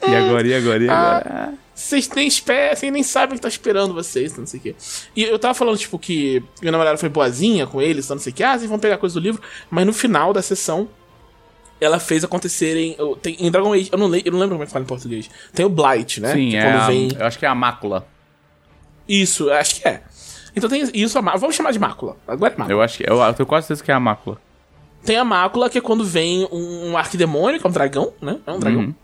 E agora, e agora, e Ah, agora? Vocês nem esperam, vocês nem sabem o que tá esperando vocês, não sei o quê. E eu tava falando, tipo, que minha namorada foi boazinha com eles, não sei o quê, ah, vocês vão pegar coisa do livro, mas no final da sessão, ela fez acontecerem. Tem, em Dragon Age, eu não, le- eu não lembro como é que fala em português. Tem o Blight, né? Sim, Que é a, vem. eu acho que é a mácula. Isso, acho que é. Então tem isso, a vamos chamar de mácula. Agora é mácula. Eu acho que. Eu, eu tenho quase certeza que é a mácula. Tem a mácula, que é quando vem um, um arquidemônio, que é um dragão, né? É um dragão. Uhum.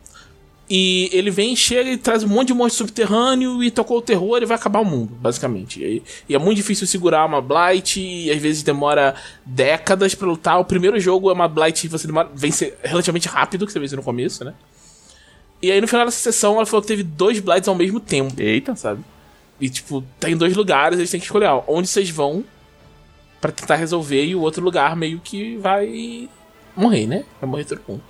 E ele vem, chega e traz um monte de monstro subterrâneo e tocou o terror e vai acabar o mundo, basicamente. E, e é muito difícil segurar uma Blight e às vezes demora décadas pra lutar. O primeiro jogo é uma Blight que você demora, vence relativamente rápido, que você vence no começo, né? E aí no final dessa sessão ela falou que teve dois Blights ao mesmo tempo, Eita. sabe? E tipo, tá em dois lugares, eles têm que escolher onde vocês vão pra tentar resolver e o outro lugar meio que vai morrer, né? Vai morrer todo mundo.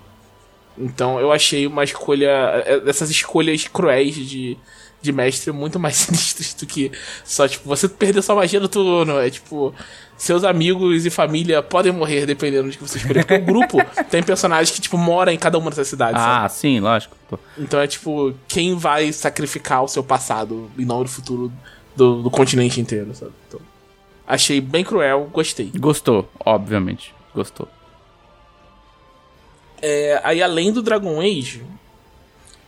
Então eu achei uma escolha. é, Essas escolhas cruéis de, de mestre muito mais sinistras do que só, tipo, você perdeu sua magia no turno. É tipo, seus amigos e família podem morrer dependendo de que você escolher. Porque o grupo tem personagens que, tipo, moram em cada uma dessas cidades. sabe? Ah, sim, lógico. Então é tipo, quem vai sacrificar o seu passado em nome do futuro do, do continente inteiro, sabe? Então, achei bem cruel, gostei. Gostou, obviamente. Gostou. É, aí, além do Dragon Age,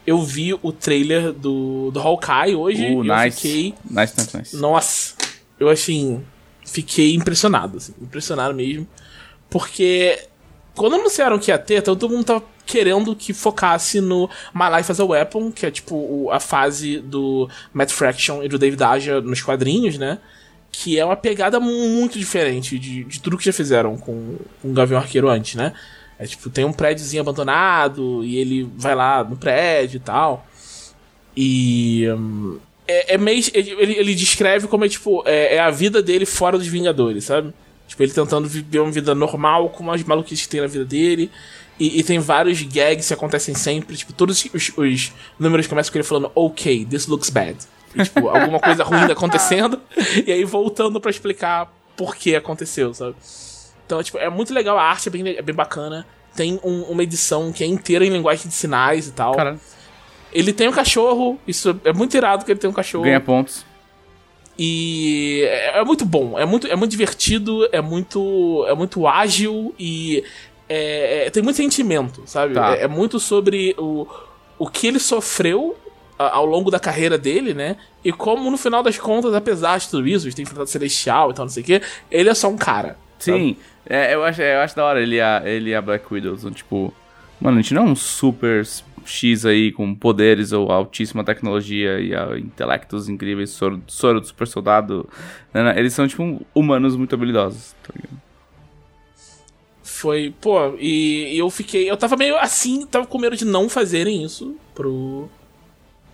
eu vi o trailer do, do Hawkeye hoje Uh, e eu nice. fiquei. Nice, nice, nice. Nossa, eu assim. Fiquei impressionado, assim, impressionado mesmo. Porque quando anunciaram que ia ter, todo mundo tava querendo que focasse no My Life as a Weapon, que é tipo a fase do Matt Fraction e do David Aja nos quadrinhos, né? Que é uma pegada muito diferente de, de tudo que já fizeram com, com o Gavião Arqueiro antes, né? É tipo, tem um prédiozinho abandonado e ele vai lá no prédio e tal. E. hum, é, é meio. Ele, ele descreve como é tipo. É, é a vida dele fora dos Vingadores, sabe? Tipo, ele tentando viver uma vida normal com as maluquices que tem na vida dele. E, e tem vários gags que acontecem sempre. Tipo, todos os, os números começam com ele falando, ok, this looks bad. E, tipo, alguma coisa ruim acontecendo. E aí voltando pra explicar por que aconteceu, sabe? Então, tipo, é muito legal, a arte é bem, é bem bacana. Tem um- uma edição que é inteira em linguagem de sinais e tal. Ele tem um cachorro, isso é muito irado que ele tem um cachorro. ganha pontos. E é, é muito bom, é muito, é muito divertido, é muito, é muito ágil e é- é- tem muito sentimento, sabe? Tá. É, é muito sobre o, o que ele sofreu a- ao longo da carreira dele, né? E como no final das contas, apesar de tudo isso, de ter enfrentado Celestial e tal, não sei o quê, ele é só um cara. Sim, é, eu, acho, eu acho da hora ele e a, ele a Black Widow. são, Tipo, mano, a gente não é um super X aí com poderes ou altíssima tecnologia e ah, intelectos incríveis, soro, soro do super soldado. né, né? Eles são, tipo, humanos muito habilidosos. Tá ligado? Foi, pô, e, e eu fiquei. Eu tava meio assim, tava com medo de não fazerem isso pro.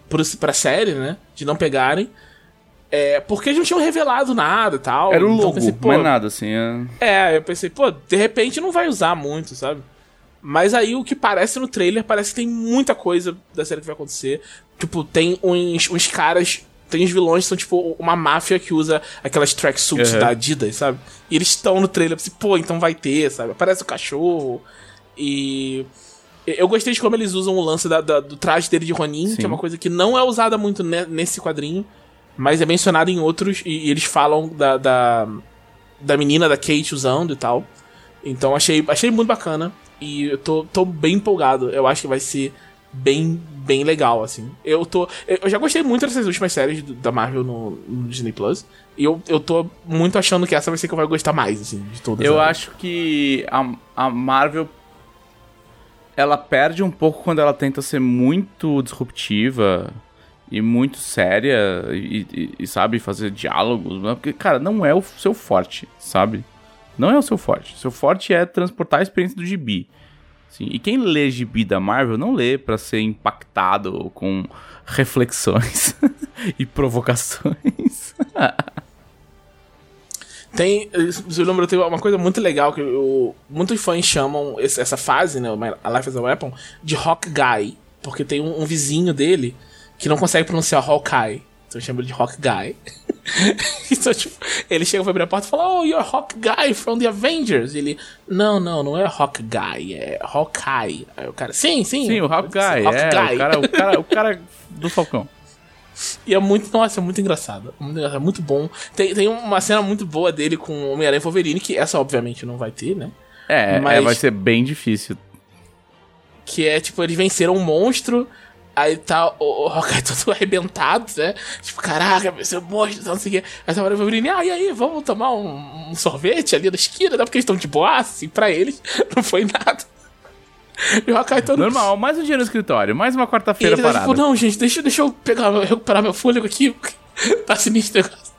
pro pra série, né? De não pegarem. É, porque eles não tinham revelado nada e tal. Era o então logo, pensei, pô, mais nada, assim. É... É, eu pensei, pô, de repente não vai usar muito, sabe? Mas aí o que parece no trailer, parece que tem muita coisa da série que vai acontecer. Tipo, tem uns, uns caras. Tem os vilões que são tipo uma máfia que usa aquelas tracksuits Uhum. da Adidas, sabe? E eles estão no trailer, pensei, pô, então vai ter, sabe? Aparece o cachorro. E. Eu gostei de como eles usam o lance da- da- do traje dele de Ronin, que Sim. é uma coisa que não é usada muito ne- nesse quadrinho, mas é mencionada em outros, e, e eles falam da, da, da menina da Kate usando e tal. Então achei, achei muito bacana. E eu tô, tô bem empolgado. Eu acho que vai ser bem, bem legal, assim. Eu tô. Eu já gostei muito dessas últimas séries do- da Marvel no, no Disney Plus. E eu, eu tô muito achando que essa vai ser que eu vou gostar mais, assim, de todas. Eu elas. acho que a, a Marvel ela perde um pouco quando ela tenta ser muito disruptiva e muito séria e, e- e, sabe fazer diálogos, né? porque cara, não é o seu forte, sabe? Não é o seu forte. Seu forte é transportar a experiência do gibi. Sim, e quem lê gibi da Marvel não lê pra ser impactado com reflexões e provocações. Tem. Eu lembro, tem uma coisa muito legal que eu, muitos fãs chamam essa fase, né? A Life as a Weapon, de Rock Guy. Porque tem um, um vizinho dele que não consegue pronunciar Hawkeye. Então chama ele de Rock Guy. então, tipo, ele chega pra abrir a porta e fala: Oh, you're Rock Guy from the Avengers. E ele: Não, não, não é Rock Guy, é Hawkeye. Aí o cara: Sim, sim. Sim, o Hawkeye, Rock é, Guy." o cara, o, cara, o cara do Falcão. E é muito, nossa, é muito engraçado. Muito, engraçado, é muito bom. Tem, tem uma cena muito boa dele com o Homem-Aranha e Wolverine, que essa obviamente não vai ter, né? É, Mas- é, vai ser bem difícil. Que é, tipo, eles venceram um monstro, aí tá o, o Hawkeye todo arrebentado, né? Tipo, caraca, um monstro, não sei o quê. Aí tá o Wolverine, ah, e aí, vamos tomar um, um sorvete ali na esquina, né? Porque eles estão de boa, assim, pra eles, não foi nada. E o Hakai todo... Normal, mais um dia no escritório, mais uma quarta-feira ele tá parada. tipo, não, gente, deixa, deixa eu pegar, recuperar meu fôlego aqui. porque tá sinistro o negócio.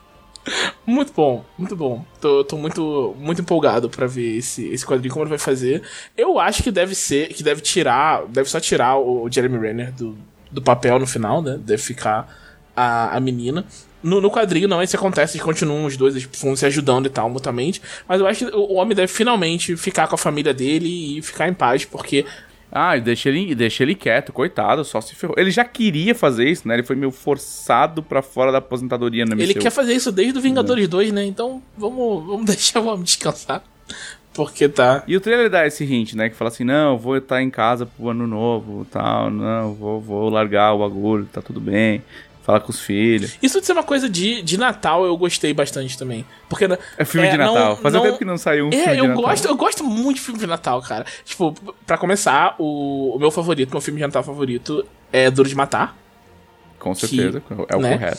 Muito bom, muito bom. Tô, tô muito, muito empolgado pra ver esse, esse quadrinho, como ele vai fazer. Eu acho que deve ser, que deve tirar, deve só tirar o Jeremy Renner do, do papel no final, né? Deve ficar a, a menina. No, no quadrinho não isso acontece, eles continuam os dois, eles vão se ajudando e tal, mutuamente. Mas eu acho que o homem deve finalmente ficar com a família dele e ficar em paz, porque Ah, e deixa ele, deixa ele quieto, coitado, só se ferrou. Ele já queria fazer isso, né? Ele foi meio forçado pra fora da aposentadoria no MCU. Ele quer fazer isso desde o Vingadores 2, né? Então vamos, vamos deixar o homem descansar. Porque tá. E o trailer dá esse hint, né? Que fala assim, não, eu vou estar em casa pro ano novo, tal, não, vou, vou largar o bagulho, tá tudo bem. Falar com os filhos. Isso de ser uma coisa de, de Natal eu gostei bastante também. Porque. É filme de Natal. não- Fazia não- tempo que não saiu um filme É, de eu Natal. gosto, eu gosto muito de filme de Natal, cara. Tipo, pra começar, o, o meu favorito, meu filme de Natal favorito é Duro de Matar. Com certeza, é o né? correto.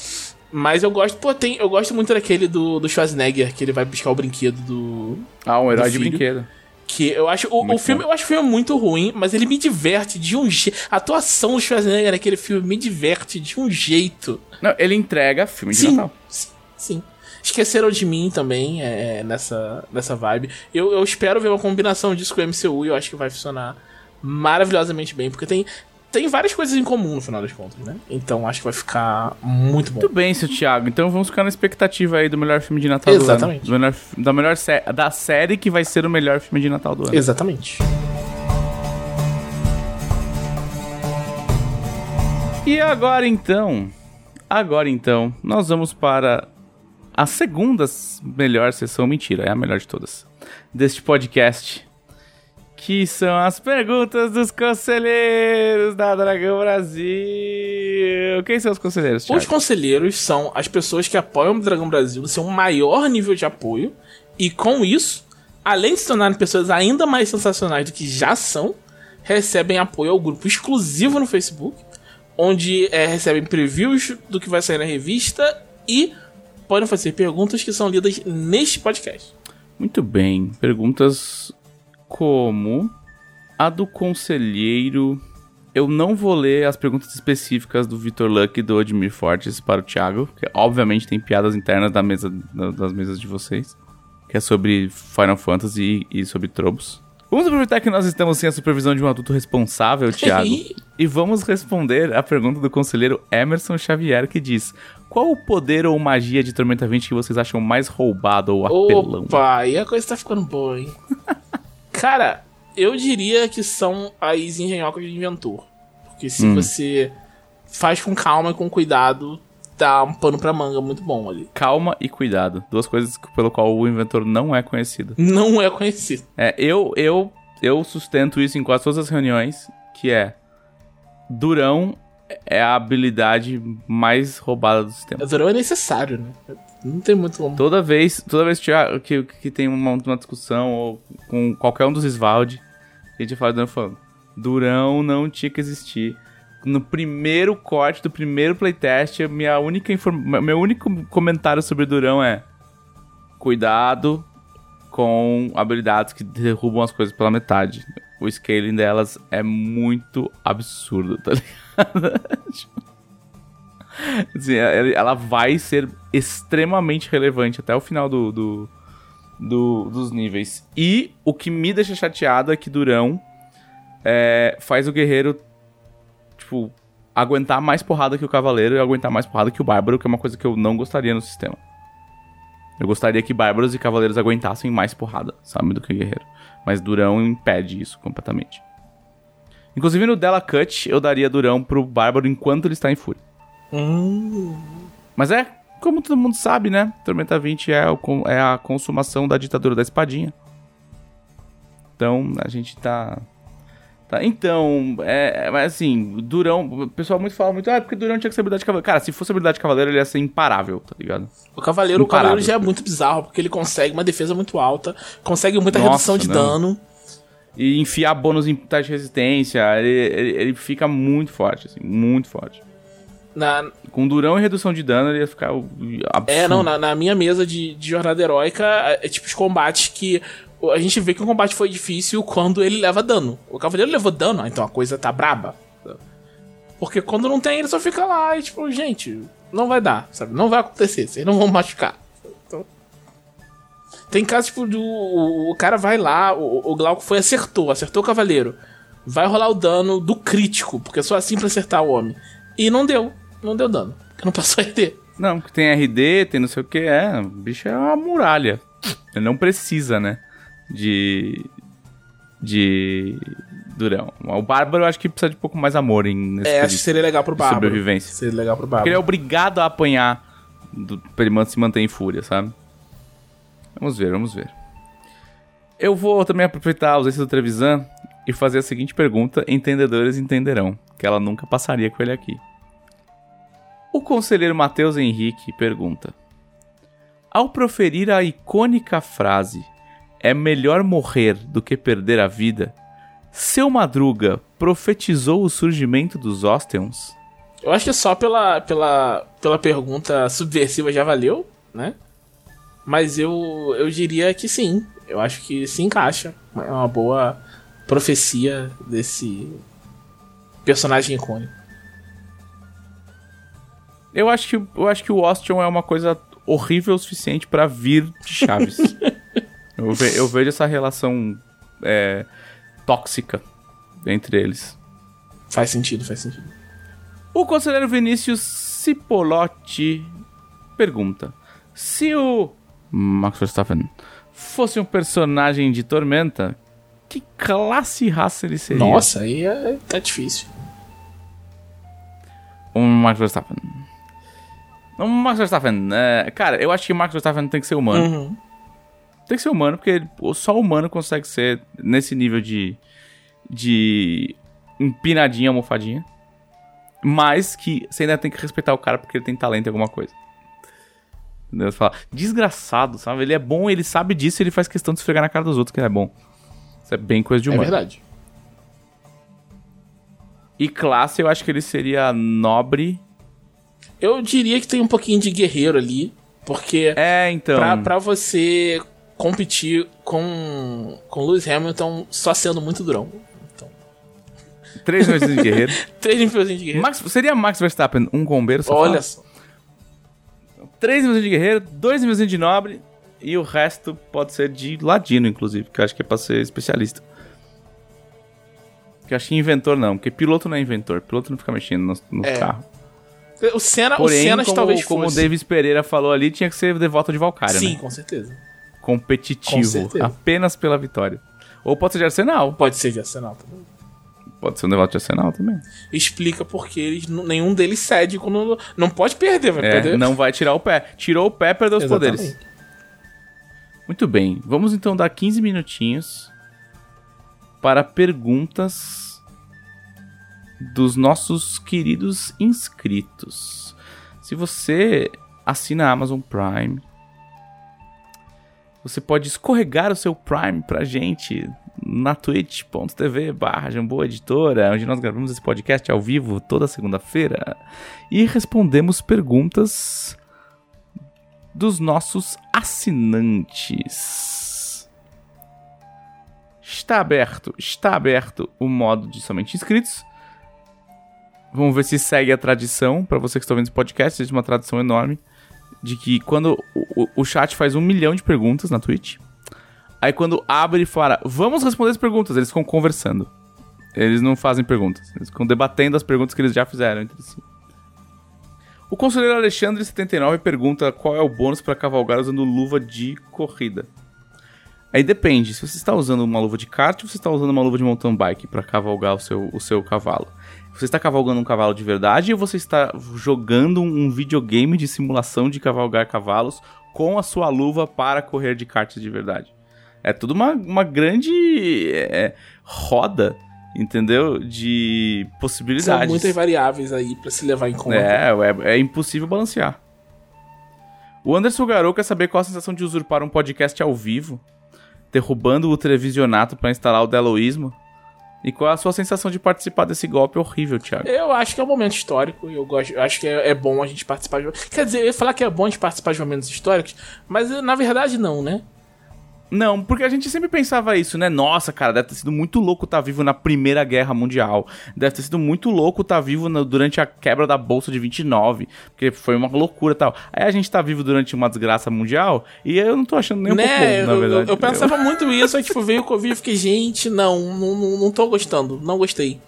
Mas eu gosto, pô, tem, eu gosto muito daquele do, do Schwarzenegger, que ele vai buscar o brinquedo do. Ah, um herói de brinquedo. Que eu acho. O, o filme, bom. eu acho o filme muito ruim, mas ele me diverte de um jeito. A atuação do Schwarzenegger naquele filme me diverte de um jeito. Não, ele entrega filme de Sim, Natal. sim, sim. Esqueceram de mim também é, nessa, nessa vibe. Eu, eu espero ver uma combinação disso com o MCU e eu acho que vai funcionar maravilhosamente bem, porque tem, tem várias coisas em comum no final das contas, né? Então acho que vai ficar muito bom. Muito bem, seu Thiago. Então vamos ficar na expectativa aí do melhor filme de Natal Exatamente. do ano. Melhor, da melhor sé- da série que vai ser o melhor filme de Natal do ano. Exatamente. E agora então, agora então, nós vamos para a segunda melhor sessão, mentira, é a melhor de todas, deste podcast, que são as perguntas dos conselheiros da Dragão Brasil. Quem são os conselheiros, Os Thiago? conselheiros são as pessoas que apoiam o Dragão Brasil no seu maior nível de apoio. E com isso, além de se tornarem pessoas ainda mais sensacionais do que já são, recebem apoio ao grupo exclusivo no Facebook, onde é, recebem previews do que vai sair na revista e podem fazer perguntas que são lidas neste podcast. Muito bem, perguntas como a do conselheiro. Eu não vou ler as perguntas específicas do Vitor Luck e do Admir Fortes para o Thiago, que obviamente tem piadas internas da mesa, da- das mesas de vocês, que é sobre Final Fantasy e, e sobre trobos. Vamos aproveitar que nós estamos sem a supervisão de um adulto responsável, Thiago, e vamos responder a pergunta do conselheiro Emerson Xavier, que diz: Qual o poder ou magia de Tormenta 20 que vocês acham mais roubado ou apelão? Opa, e a coisa tá ficando boa, hein? Cara, eu diria que são as engenhocas de inventor. Porque se Hum. você faz com calma e com cuidado, dá um pano pra manga muito bom ali. calma e cuidado. Duas coisas pelo qual o inventor não é conhecido. Não é conhecido. É, eu, eu, eu sustento isso em quase todas as reuniões, que é Durão é a habilidade mais roubada do sistema. Durão é necessário, né? Não tem muito como. Toda vez, toda vez que, que, que tem uma, uma discussão ou com qualquer um dos Svaldi, a gente fala Durão falando, Durão não tinha que existir. No primeiro corte do primeiro playtest, minha única meu único comentário sobre Durão é cuidado com habilidades que derrubam as coisas pela metade. O scaling delas é muito absurdo, tá ligado? Assim, ela ela vai ser extremamente relevante até o final do, do- do- dos níveis. E o que me deixa chateado é que Durão é, faz o guerreiro, tipo, aguentar mais porrada que o cavaleiro e aguentar mais porrada que o bárbaro, que é uma coisa que eu não gostaria no sistema. Eu gostaria que bárbaros e cavaleiros aguentassem mais porrada, sabe, do que guerreiro. Mas Durão impede isso completamente. Inclusive no Della Cut, eu daria Durão pro bárbaro enquanto ele está em fúria. Hum, Mas é, como todo mundo sabe, né? Tormenta 20 é, o é a consumação da ditadura da espadinha. Então, a gente tá... tá então, é, é, mas assim, Durão... O pessoal muito fala muito, ah, porque Durão tinha que ser habilidade de cavaleiro. Cara, se fosse habilidade de cavaleiro, ele ia ser imparável, tá ligado? o cavaleiro, o cavaleiro já é muito bizarro, porque ele consegue uma defesa muito alta, consegue muita Nossa, redução de não. dano. E enfiar bônus em teste de resistência, ele, ele, ele fica muito forte, assim, muito forte. Na, Com Durão e redução de dano, ele ia ficar absurdo. É, não, na, na minha mesa de, de jornada heróica, é, é tipo os combates que a gente vê que o combate foi difícil quando ele leva dano. O cavaleiro levou dano, ah, então a coisa tá braba. Porque quando não tem, ele só fica lá e tipo, gente, não vai dar, sabe? Não vai acontecer, vocês não vão machucar. Então... Tem casos, tipo, do. O, o cara vai lá, o, o Glauco foi acertou, acertou o cavaleiro. Vai rolar o dano do crítico, porque é só assim pra acertar o homem. E não deu, não deu dano. Porque não passou RD. Não, que tem RD, tem não sei o que, é. O bicho é uma muralha. Ele não precisa, né? De. De. Durão. O Bárbaro eu acho que precisa de um pouco mais amor em, nesse É, acho que seria legal pro Bárbaro. sobrevivência. Seria legal pro Porque ele Bárbaro. é obrigado a apanhar do, pra ele se manter em fúria, sabe? Vamos ver, vamos ver. Eu vou também aproveitar a ausência do Trevisan e fazer a seguinte pergunta, entendedores entenderão, que ela nunca passaria com ele aqui. O conselheiro Matheus Henrique pergunta: Ao proferir a icônica frase é melhor morrer do que perder a vida, seu Madruga profetizou o surgimento dos Osteons? Eu acho que só pela, pela, pela pergunta subversiva já valeu, né? Mas eu, eu diria que sim. Eu acho que se encaixa. É uma boa profecia desse personagem icônico. Eu acho que, eu acho que o Ostion é uma coisa horrível o suficiente pra vir de Chaves. eu, ve- eu vejo essa relação é, tóxica entre eles. Faz sentido, faz sentido. O conselheiro Vinícius Cipolotti pergunta: Se o Max Verstappen fosse um personagem de Tormenta, que classe e raça ele seria? Nossa, aí é, tá difícil. Um Max Verstappen. Um Max Verstappen. é, cara, eu acho que o Max Verstappen tem que ser humano. Uhum. Tem que ser humano, porque ele- só humano consegue ser nesse nível de. de. empinadinha, almofadinha. Mas que você ainda tem que respeitar o cara porque ele tem talento em alguma coisa. Entendeu? Você fala, desgraçado, sabe? Ele é bom, ele sabe disso e ele faz questão de esfregar na cara dos outros que ele é bom. Isso é bem coisa de É humano. verdade. E classe, eu acho que ele seria nobre. Eu diria que tem um pouquinho de guerreiro ali, porque É, então. pra, pra você competir com, com Lewis Hamilton só sendo muito durão. Então, Três meses de guerreiro. três níveis de guerreiro. Max, seria Max Verstappen um combeiro? você Olha fala? só. Três níveis de guerreiro, dois níveis de nobre e o resto pode ser de ladino, inclusive, que eu acho que é pra ser especialista. Que eu acho que inventor não, porque piloto não é inventor, piloto não fica mexendo no, no É. carro. O Senna, o Porém, Senna como, talvez como o fosse. Davis Pereira falou ali, tinha que ser devoto de Valkyria, Sim, né? com certeza. Competitivo, Com certeza. apenas pela vitória. Ou pode ser de Arsenal, Pode ser de Arsenal também. pode ser um devoto de Arsenal também. Explica porque eles, nenhum deles cede quando. Não pode perder, vai É, perder. não vai tirar o pé. Tirou o pé, perdeu os Exatamente. poderes. Muito bem, vamos então dar 15 minutinhos para perguntas dos nossos queridos inscritos. Se você assina a Amazon Prime, você pode escorregar o seu Prime pra gente na twitch.tv barra Editora, onde nós gravamos esse podcast ao vivo toda segunda-feira e respondemos perguntas dos nossos assinantes. Está aberto, está aberto o modo de somente inscritos. Vamos ver se segue a tradição. Para você que está ouvindo esse podcast, existe uma tradição enorme de que quando o, o- o chat faz um milhão de perguntas na Twitch, aí quando abre e fala, vamos responder as perguntas, eles ficam conversando. Eles não fazem perguntas, eles ficam debatendo as perguntas que eles já fizeram entre si. O conselheiro Alexandre79 pergunta qual é o bônus para cavalgar usando luva de corrida. Aí depende, se você está usando uma luva de kart ou você está usando uma luva de mountain bike para cavalgar o seu, o seu cavalo. Você está cavalgando um cavalo de verdade ou você está jogando um videogame de simulação de cavalgar cavalos com a sua luva para correr de kart de verdade? É tudo uma, uma grande é, roda, entendeu? De possibilidades. São muitas variáveis aí pra se levar em conta. É, é, é impossível balancear. O Anderson Garou quer saber qual a sensação de usurpar um podcast ao vivo, derrubando o televisionato para instalar o Deloísmo. E qual a sua sensação de participar desse golpe horrível, Thiago? Eu acho que é um momento histórico eu gosto, eu acho que é, é bom a gente participar de. Quer dizer, eu ia falar que é bom a gente participar de momentos históricos, mas na verdade não, né? Não, porque a gente sempre pensava isso, né? Nossa, cara, deve ter sido muito louco estar vivo na Primeira Guerra Mundial. Deve ter sido muito louco estar vivo na- durante a quebra da Bolsa de 29, porque foi uma loucura e tal. Aí a gente tá vivo durante uma desgraça mundial e eu não tô achando nem um pouco né? bom, na eu, verdade. eu, eu pensava muito isso, aí tipo, veio o Covid e fiquei, gente, não, não, não, não tô gostando, não gostei.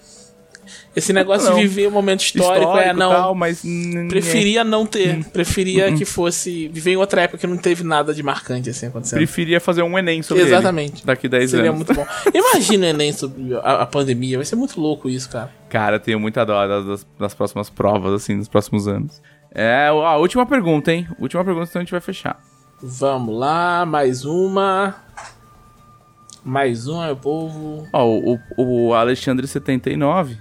Esse negócio Não. de viver um momento histórico, é, não. tal, mas... Preferia não Hum. ter. Preferia que fosse. Viver em outra época que não teve nada de marcante assim acontecendo. Preferia fazer um Enem sobre ele Exatamente. daqui 10 Seria anos. muito bom. Imagina o Enem sobre a, a pandemia. Vai ser muito louco isso, cara. Cara, eu tenho muita dó das, das- próximas provas, assim, nos próximos anos. É, a última pergunta, hein? Última pergunta, então a gente vai fechar. Vamos lá, mais uma. Mais uma, meu povo. Ó, o, o Alexandre79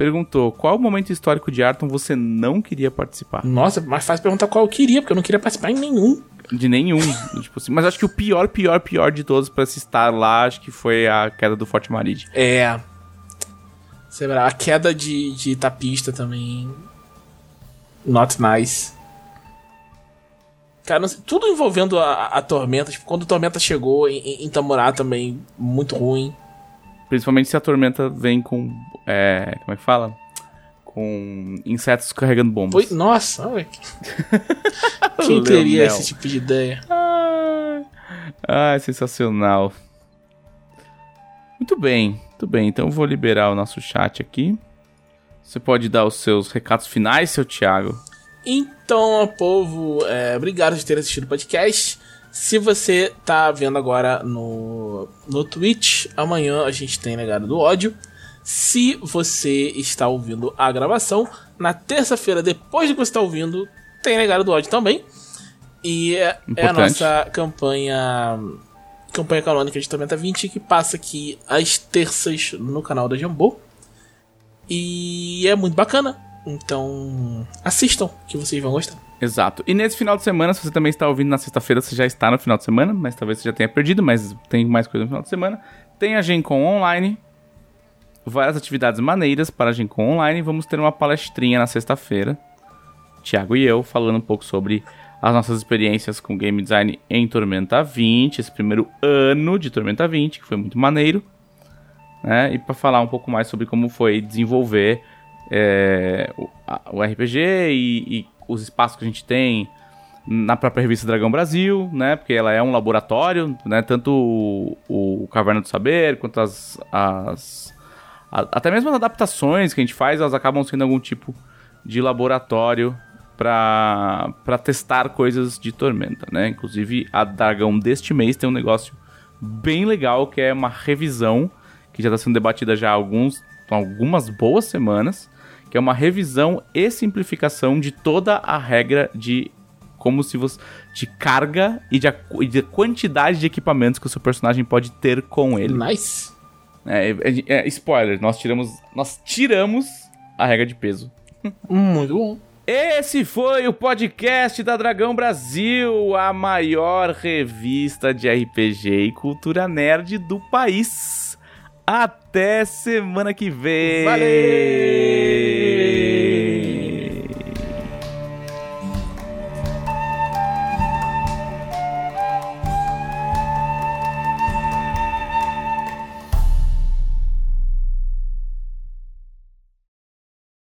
perguntou: qual momento histórico de Arton você não queria participar? Nossa, mais fácil perguntar qual eu queria, porque eu não queria participar em nenhum. De nenhum. tipo assim, mas acho que o pior, pior, pior de todos pra se estar lá, acho que foi a queda do Forte Maride. É. Sei lá, a queda de, de tapista também. Not nice. Cara, sei, tudo envolvendo a, a tormenta. Tipo, quando a tormenta chegou em, em, em Tamorá também, muito ruim. Principalmente se a tormenta vem com. É, como é que fala? Com insetos carregando bombas. Foi, nossa, olha. Quem teria esse tipo de ideia? Ah, ah, sensacional. Muito bem, muito bem. Então eu vou liberar o nosso chat aqui. Você pode dar os seus recados finais, seu Thiago. Então, povo, é, obrigado por ter assistido o podcast. Se você tá vendo agora no, no Twitch, amanhã a gente tem Legado do Ódio. Se você está ouvindo a gravação, na terça-feira, depois de que você está ouvindo, tem Legado do Ódio também. E é, é a nossa campanha campanha canônica de Tormenta 20 que passa aqui às terças no canal da Jambô. E é muito bacana. Então, assistam, que vocês vão gostar. Exato. E nesse final de semana, se você também está ouvindo na sexta-feira, você já está no final de semana, mas talvez você já tenha perdido, mas tem mais coisa no final de semana. Tem a Gencom Online, várias atividades maneiras para a Gencom Online. Vamos ter uma palestrinha na sexta-feira, Thiago e eu, falando um pouco sobre as nossas experiências com game design em Tormenta 20, esse primeiro ano de Tormenta 20, que foi muito maneiro. Né? E para falar um pouco mais sobre como foi desenvolver é, o, a- o RPG e, e os espaços que a gente tem na própria revista Dragão Brasil, né? Porque ela é um laboratório, né? Tanto o, o Caverna do Saber quanto as, as a- até mesmo as adaptações que a gente faz, elas acabam sendo algum tipo de laboratório para testar coisas de Tormenta, né? Inclusive a Dragão deste mês tem um negócio bem legal que é uma revisão que já está sendo debatida já há alguns algumas boas semanas, que é uma revisão e simplificação de toda a regra de como se você de carga e de, e de quantidade de equipamentos que o seu personagem pode ter com ele. Nice. É, é- é- spoiler, nós tiramos nós tiramos a regra de peso. Muito bom. Esse foi o podcast da Dragão Brasil, a maior revista de RPG e cultura nerd do país. Até semana que vem. Valeu!